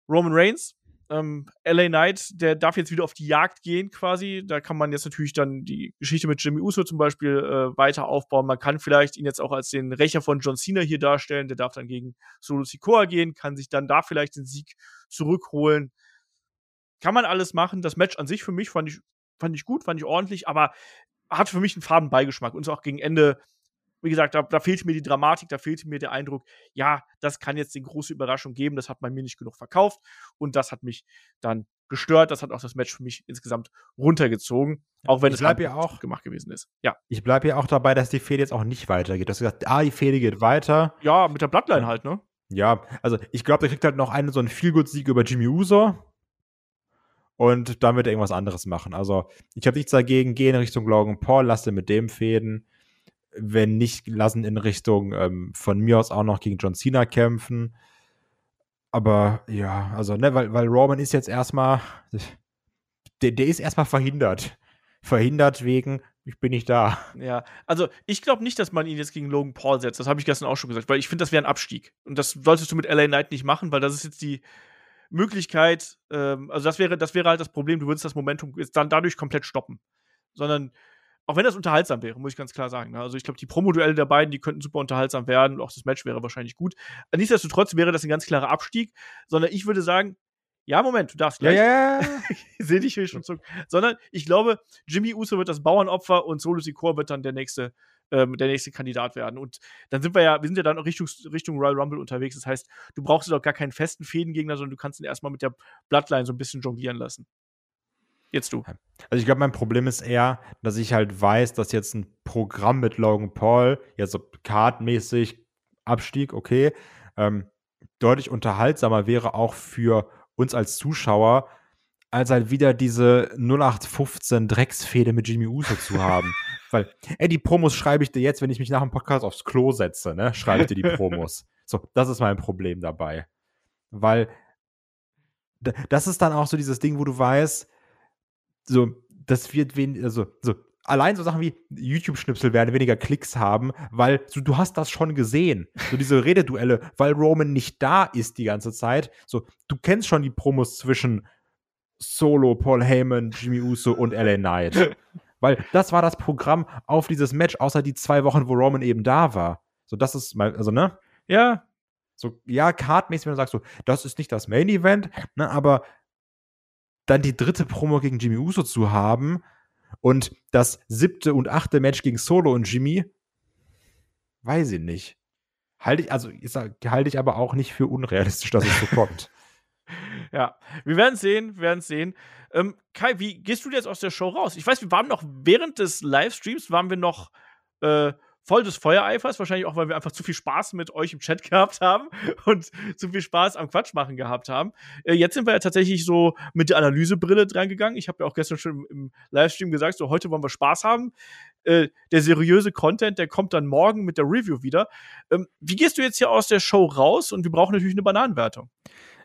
Roman Reigns. Ähm, LA Knight, der darf jetzt wieder auf die Jagd gehen, quasi. Da kann man jetzt natürlich dann die Geschichte mit Jimmy Uso zum Beispiel äh, weiter aufbauen. Man kann vielleicht ihn jetzt auch als den Rächer von John Cena hier darstellen. Der darf dann gegen Solo Sikoa gehen, kann sich dann da vielleicht den Sieg zurückholen. Kann man alles machen. Das Match an sich für mich fand ich, fand ich gut, fand ich ordentlich, aber hat für mich einen faden Beigeschmack. Und so auch gegen Ende wie gesagt, da, da fehlte mir die Dramatik, da fehlte mir der Eindruck, ja, das kann jetzt eine große Überraschung geben, das hat man mir nicht genug verkauft und das hat mich dann gestört, das hat auch das Match für mich insgesamt runtergezogen, auch wenn Ich es bleib ja auch- gemacht gewesen ist. Ja, Ich bleibe ja auch dabei, dass die Fehde jetzt auch nicht weitergeht. Du hast gesagt, ah, die Fehde geht weiter. ja, mit der Bloodline halt, ne? Ja, also ich glaube, der kriegt halt noch einen so einen Feelgood-Sieg über Jimmy Uso. Und dann wird er irgendwas anderes machen. Also, ich habe nichts dagegen, geh in Richtung Logan Paul, lass den mit dem fäden. Wenn nicht, lassen in Richtung ähm, von mir aus auch noch gegen John Cena kämpfen. Aber ja, also, ne, weil, weil Roman ist jetzt erstmal, der, der ist erstmal verhindert. Verhindert wegen, ich bin nicht da. Ja, also ich glaube nicht, dass man ihn jetzt gegen Logan Paul setzt. Das habe ich gestern auch schon gesagt, weil ich finde, das wäre ein Abstieg. Und das solltest du mit LA Knight nicht machen, weil das ist jetzt die Möglichkeit, ähm, also das wäre, das wäre halt das Problem, du würdest das Momentum jetzt dann dadurch komplett stoppen. Sondern, auch wenn das unterhaltsam wäre, muss ich ganz klar sagen. Ne? Also ich glaube, die Promoduelle der beiden, die könnten super unterhaltsam werden auch das Match wäre wahrscheinlich gut. Nichtsdestotrotz wäre das ein ganz klarer Abstieg, sondern ich würde sagen, ja, Moment, du darfst gleich. ja. sehe dich hier schon zurück. Sondern ich glaube, Jimmy Uso wird das Bauernopfer und Solo Sikoa wird dann der nächste, ähm, der nächste Kandidat werden. Und dann sind wir ja, wir sind ja dann auch Richtung, Richtung Royal Rumble unterwegs. Das heißt, du brauchst doch gar keinen festen Fädengegner, sondern du kannst ihn erstmal mit der Bloodline so ein bisschen jonglieren lassen. Jetzt du. Also ich glaube, mein Problem ist eher, dass ich halt weiß, dass jetzt ein Programm mit Logan Paul, jetzt so kartmäßig Abstieg, okay, ähm, deutlich unterhaltsamer wäre auch für uns als Zuschauer, als halt wieder diese 0815 Drecksfehde mit Jimmy Uso zu haben. Weil, ey, die Promos schreibe ich dir jetzt, wenn ich mich nach dem Podcast aufs Klo setze, ne? Schreibe ich dir die Promos. so, das ist mein Problem dabei. Weil das ist dann auch so dieses Ding, wo du weißt, so, das wird wen, also, so, allein so Sachen wie YouTube-Schnipsel werden weniger Klicks haben, weil so, du hast das schon gesehen. So diese Rededuelle, weil Roman nicht da ist die ganze Zeit. So, du kennst schon die Promos zwischen Solo, Paul Heyman, Jimmy Uso und LA Knight. weil das war das Programm auf dieses Match, außer die zwei Wochen, wo Roman eben da war. So, das ist mal, also, ne? Ja, So, ja, kartmäßig, wenn du sagst, so, das ist nicht das Main Event, ne, aber dann die dritte Promo gegen Jimmy Uso zu haben und das siebte und achte Match gegen Solo und Jimmy, weiß ich nicht. Halte ich, also halte ich aber auch nicht für unrealistisch, dass es so kommt. ja. Wir werden sehen, wir werden sehen. Ähm, Kai, wie gehst du jetzt aus der Show raus? Ich weiß, wir waren noch während des Livestreams, waren wir noch äh, voll des Feuereifers, wahrscheinlich auch, weil wir einfach zu viel Spaß mit euch im Chat gehabt haben und zu viel Spaß am Quatsch machen gehabt haben. Äh, jetzt sind wir ja tatsächlich so mit der Analysebrille dran gegangen. Ich habe ja auch gestern schon im, Livestream gesagt, so heute wollen wir Spaß haben. Äh, der seriöse Content, der kommt dann morgen mit der Review wieder. Ähm, wie gehst du jetzt hier aus der Show raus? Und wir brauchen natürlich eine Bananenwertung.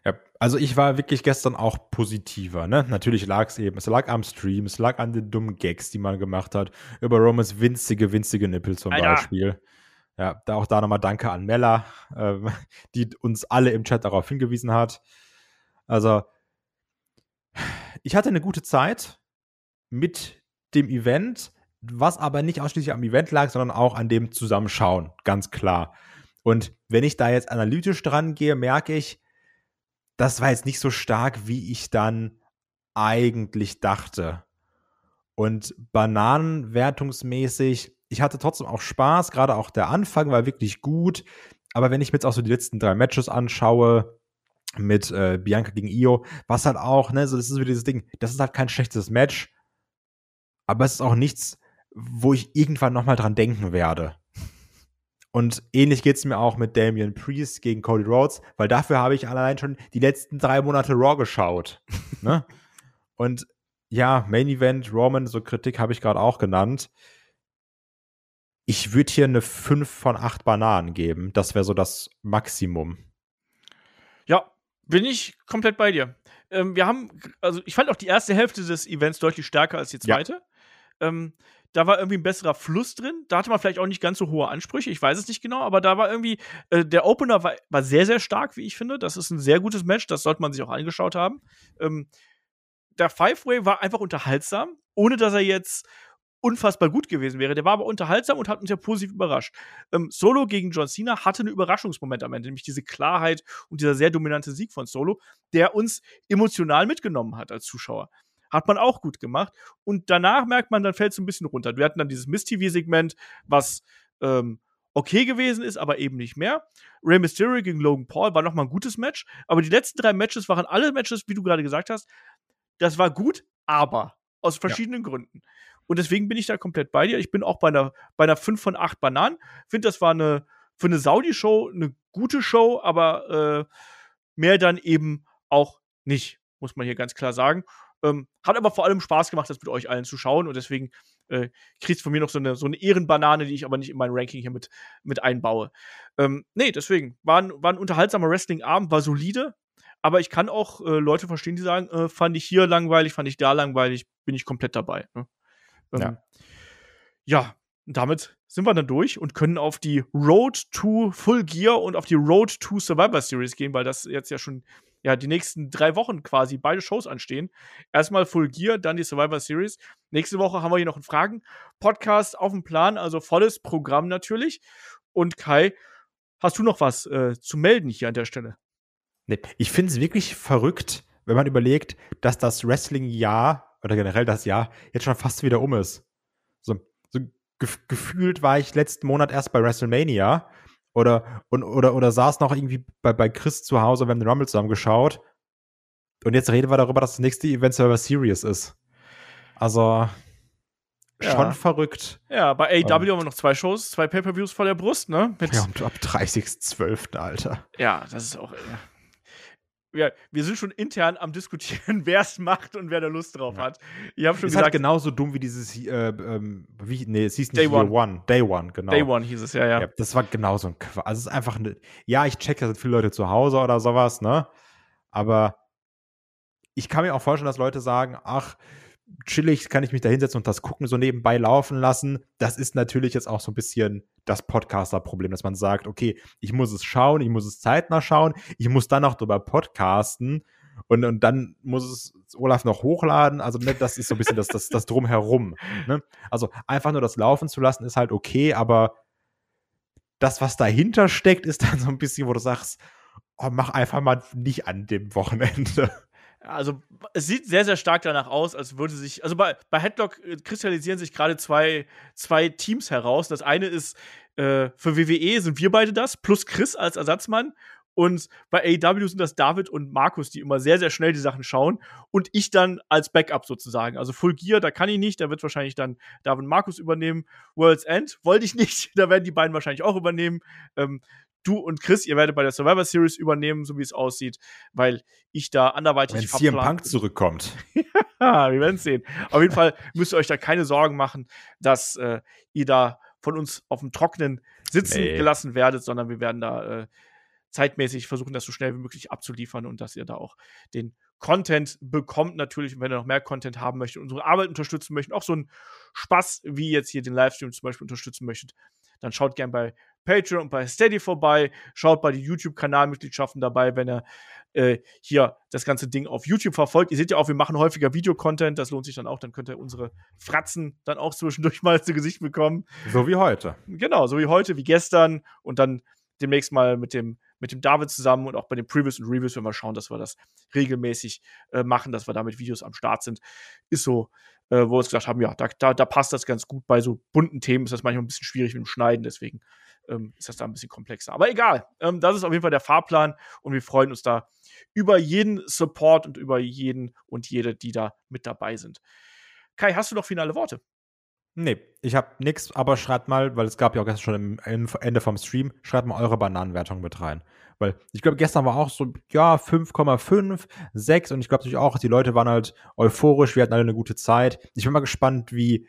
Ja, also ich war wirklich gestern auch positiver, ne? Natürlich lag es eben, es lag am Stream, es lag an den dummen Gags, die man gemacht hat, über Romans winzige, winzige Nippel zum Alter. Beispiel. Ja, da auch da nochmal Danke an Mella, ähm, die uns alle im Chat darauf hingewiesen hat. Also, ich hatte eine gute Zeit mit dem Event, was aber nicht ausschließlich am Event lag, sondern auch an dem Zusammenschauen, ganz klar. Und wenn ich da jetzt analytisch dran gehe, merke ich, das war jetzt nicht so stark, wie ich dann eigentlich dachte. Und bananenwertungsmäßig, ich hatte trotzdem auch Spaß, gerade auch der Anfang war wirklich gut. Aber wenn ich mir jetzt auch so die letzten drei Matches anschaue, mit äh, Bianca gegen Io, was halt auch, ne, so das ist wieder dieses Ding, das ist halt kein schlechtes Match, aber es ist auch nichts, wo ich irgendwann nochmal dran denken werde. Und ähnlich geht es mir auch mit Damian Priest gegen Cody Rhodes, weil dafür habe ich allein schon die letzten drei Monate Raw geschaut. ne? Und ja, Main Event, Roman, so Kritik habe ich gerade auch genannt. Ich würde hier eine 5 von 8 Bananen geben. Das wäre so das Maximum. Ja, bin ich komplett bei dir. Ähm, wir haben, also ich fand auch die erste Hälfte des Events deutlich stärker als die zweite. Ja. Ähm, da war irgendwie ein besserer Fluss drin. Da hatte man vielleicht auch nicht ganz so hohe Ansprüche. Ich weiß es nicht genau, aber da war irgendwie, äh, der Opener war, war, sehr, sehr stark, wie ich finde. Das ist ein sehr gutes Match. Das sollte man sich auch angeschaut haben. Ähm, der Five-Way war einfach unterhaltsam, ohne dass er jetzt unfassbar gut gewesen wäre. Der war aber unterhaltsam und hat uns ja positiv überrascht. Ähm, Solo gegen John Cena hatte einen Überraschungsmoment am Ende, nämlich diese Klarheit und dieser sehr dominante Sieg von Solo, der uns emotional mitgenommen hat als Zuschauer. Hat man auch gut gemacht. Und danach merkt man, dann fällt es ein bisschen runter. Wir hatten dann dieses Miss-TV-Segment, was ähm, okay gewesen ist, aber eben nicht mehr. Rey Mysterio gegen Logan Paul war nochmal ein gutes Match. Aber die letzten drei Matches waren alle Matches, wie du gerade gesagt hast. Das war gut, aber aus verschiedenen ja. Gründen. Und deswegen bin ich da komplett bei dir. Ich bin auch bei einer, bei einer 5 von 8 Bananen. Finde, das war eine, für eine Saudi-Show eine gute Show, aber äh, mehr dann eben auch nicht, muss man hier ganz klar sagen. Ähm, hat aber vor allem Spaß gemacht, das mit euch allen zu schauen und deswegen äh, kriegst von mir noch so eine, so eine Ehrenbanane, die ich aber nicht in mein Ranking hier mit, mit einbaue. Ähm, nee, deswegen war ein, war ein unterhaltsamer Wrestling-Abend, war solide, aber ich kann auch äh, Leute verstehen, die sagen, äh, fand ich hier langweilig, fand ich da langweilig, bin ich komplett dabei. Ne? Ähm, ja. ja, damit sind wir dann durch und können auf die Road to Full Gear und auf die Road to Survivor Series gehen, weil das jetzt ja schon ja, die nächsten drei Wochen quasi beide Shows anstehen. Erstmal Full Gear, dann die Survivor Series. Nächste Woche haben wir hier noch einen Fragen-Podcast auf dem Plan, also volles Programm natürlich. Und Kai, hast du noch was äh, zu melden hier an der Stelle? Nee, ich finde es wirklich verrückt, wenn man überlegt, dass das Wrestling-Jahr oder generell das Jahr jetzt schon fast wieder um ist. So, so gef gefühlt war ich letzten Monat erst bei WrestleMania oder, und, oder, oder saß noch irgendwie bei, bei Chris zu Hause, wir haben den Rumble zusammen geschaut. Und jetzt reden wir darüber, dass das nächste Event Server Serious ist. Also, ja. schon verrückt. Ja, bei AEW haben wir noch zwei Shows, zwei Pay-Per-Views vor der Brust, ne? Mit ja, und ab 30.12., Alter. Ja, das ist auch. Ja ja, wir sind schon intern am diskutieren, wer es macht und wer da Lust drauf ja. hat. Ich habe schon ist gesagt, halt genauso dumm wie dieses, äh, ähm, wie, nee, es hieß nicht Day One. One. Day One, genau. Day One hieß es, ja, ja. ja das war genauso ein Quatsch. Also es ist einfach eine, ja, ich check, da sind viele Leute zu Hause oder sowas, ne? Aber ich kann mir auch vorstellen, dass Leute sagen, ach, chillig kann ich mich da hinsetzen und das gucken, so nebenbei laufen lassen. Das ist natürlich jetzt auch so ein bisschen das Podcaster-Problem, dass man sagt, okay, ich muss es schauen, ich muss es zeitnah schauen, ich muss dann auch drüber podcasten und, und dann muss es Olaf noch hochladen. Also, ne, das ist so ein bisschen das, das, das Drumherum. Ne? Also, einfach nur das laufen zu lassen, ist halt okay, aber das, was dahinter steckt, ist dann so ein bisschen, wo du sagst, oh, mach einfach mal nicht an dem Wochenende. Also, es sieht sehr, sehr stark danach aus, als würde sich. Also, bei, bei Headlock äh, kristallisieren sich gerade zwei, zwei Teams heraus. Das eine ist, äh, für WWE sind wir beide das, plus Chris als Ersatzmann. Und bei AEW sind das David und Markus, die immer sehr, sehr schnell die Sachen schauen. Und ich dann als Backup sozusagen. Also Full Gear, da kann ich nicht. Da wird wahrscheinlich dann David und Markus übernehmen. World's End wollte ich nicht. Da werden die beiden wahrscheinlich auch übernehmen. Ähm, du und Chris, ihr werdet bei der Survivor Series übernehmen, so wie es aussieht, weil ich da anderweitig Wenn CM Punk zurückkommt. ja, wir werden sehen. Auf jeden Fall müsst ihr euch da keine Sorgen machen, dass äh, ihr da von uns auf dem Trockenen sitzen nee. gelassen werdet, sondern wir werden da äh, zeitmäßig versuchen, das so schnell wie möglich abzuliefern und dass ihr da auch den Content bekommt. Natürlich, wenn ihr noch mehr Content haben möchtet, unsere Arbeit unterstützen möchtet, auch so ein Spaß wie jetzt hier den Livestream zum Beispiel unterstützen möchtet, dann schaut gerne bei Patreon und bei Steady vorbei. Schaut bei den YouTube-Kanalmitgliedschaften dabei, wenn ihr äh, hier das ganze Ding auf YouTube verfolgt. Ihr seht ja auch, wir machen häufiger Videocontent. Das lohnt sich dann auch. Dann könnt ihr unsere Fratzen dann auch zwischendurch mal zu Gesicht bekommen. So wie heute. Genau, so wie heute, wie gestern. Und dann demnächst mal mit dem, mit dem David zusammen und auch bei den Previews und Reviews, wenn wir schauen, dass wir das regelmäßig äh, machen, dass wir da mit Videos am Start sind. Ist so, äh, wo wir uns gesagt haben, ja, da, da, da passt das ganz gut. Bei so bunten Themen ist das manchmal ein bisschen schwierig mit dem Schneiden. Deswegen ähm, ist das da ein bisschen komplexer. Aber egal, ähm, das ist auf jeden Fall der Fahrplan und wir freuen uns da über jeden Support und über jeden und jede, die da mit dabei sind. Kai, hast du noch finale Worte? Nee, ich habe nichts, aber schreibt mal, weil es gab ja auch gestern schon im Ende vom Stream, schreibt mal eure Bananenwertung mit rein. Weil ich glaube, gestern war auch so, ja, 5,5, 6 und ich glaube natürlich auch, die Leute waren halt euphorisch, wir hatten alle eine gute Zeit. Ich bin mal gespannt, wie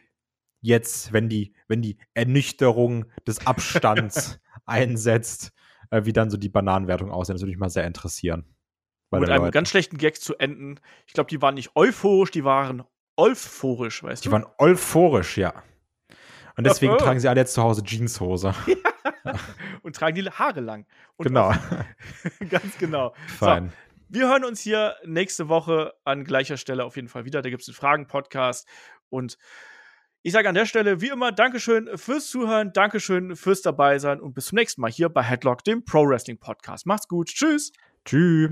jetzt, wenn die, wenn die Ernüchterung des Abstands einsetzt, äh, wie dann so die Bananenwertung aussehen. Das würde mich mal sehr interessieren. Mit einem Leute. ganz schlechten Gag zu enden. Ich glaube, die waren nicht euphorisch, die waren euphorisch, weißt die du? Die waren euphorisch, ja. Und deswegen oh. tragen sie alle jetzt zu Hause Jeanshose. Ja. Und tragen die Haare lang. Und genau. ganz genau. Fein. So, wir hören uns hier nächste Woche an gleicher Stelle auf jeden Fall wieder. Da gibt es den Fragen-Podcast. Und ich sage an der Stelle, wie immer, Dankeschön fürs Zuhören, Dankeschön fürs Dabeisein und bis zum nächsten Mal hier bei Headlock, dem Pro Wrestling Podcast. Macht's gut. Tschüss. Tschüss.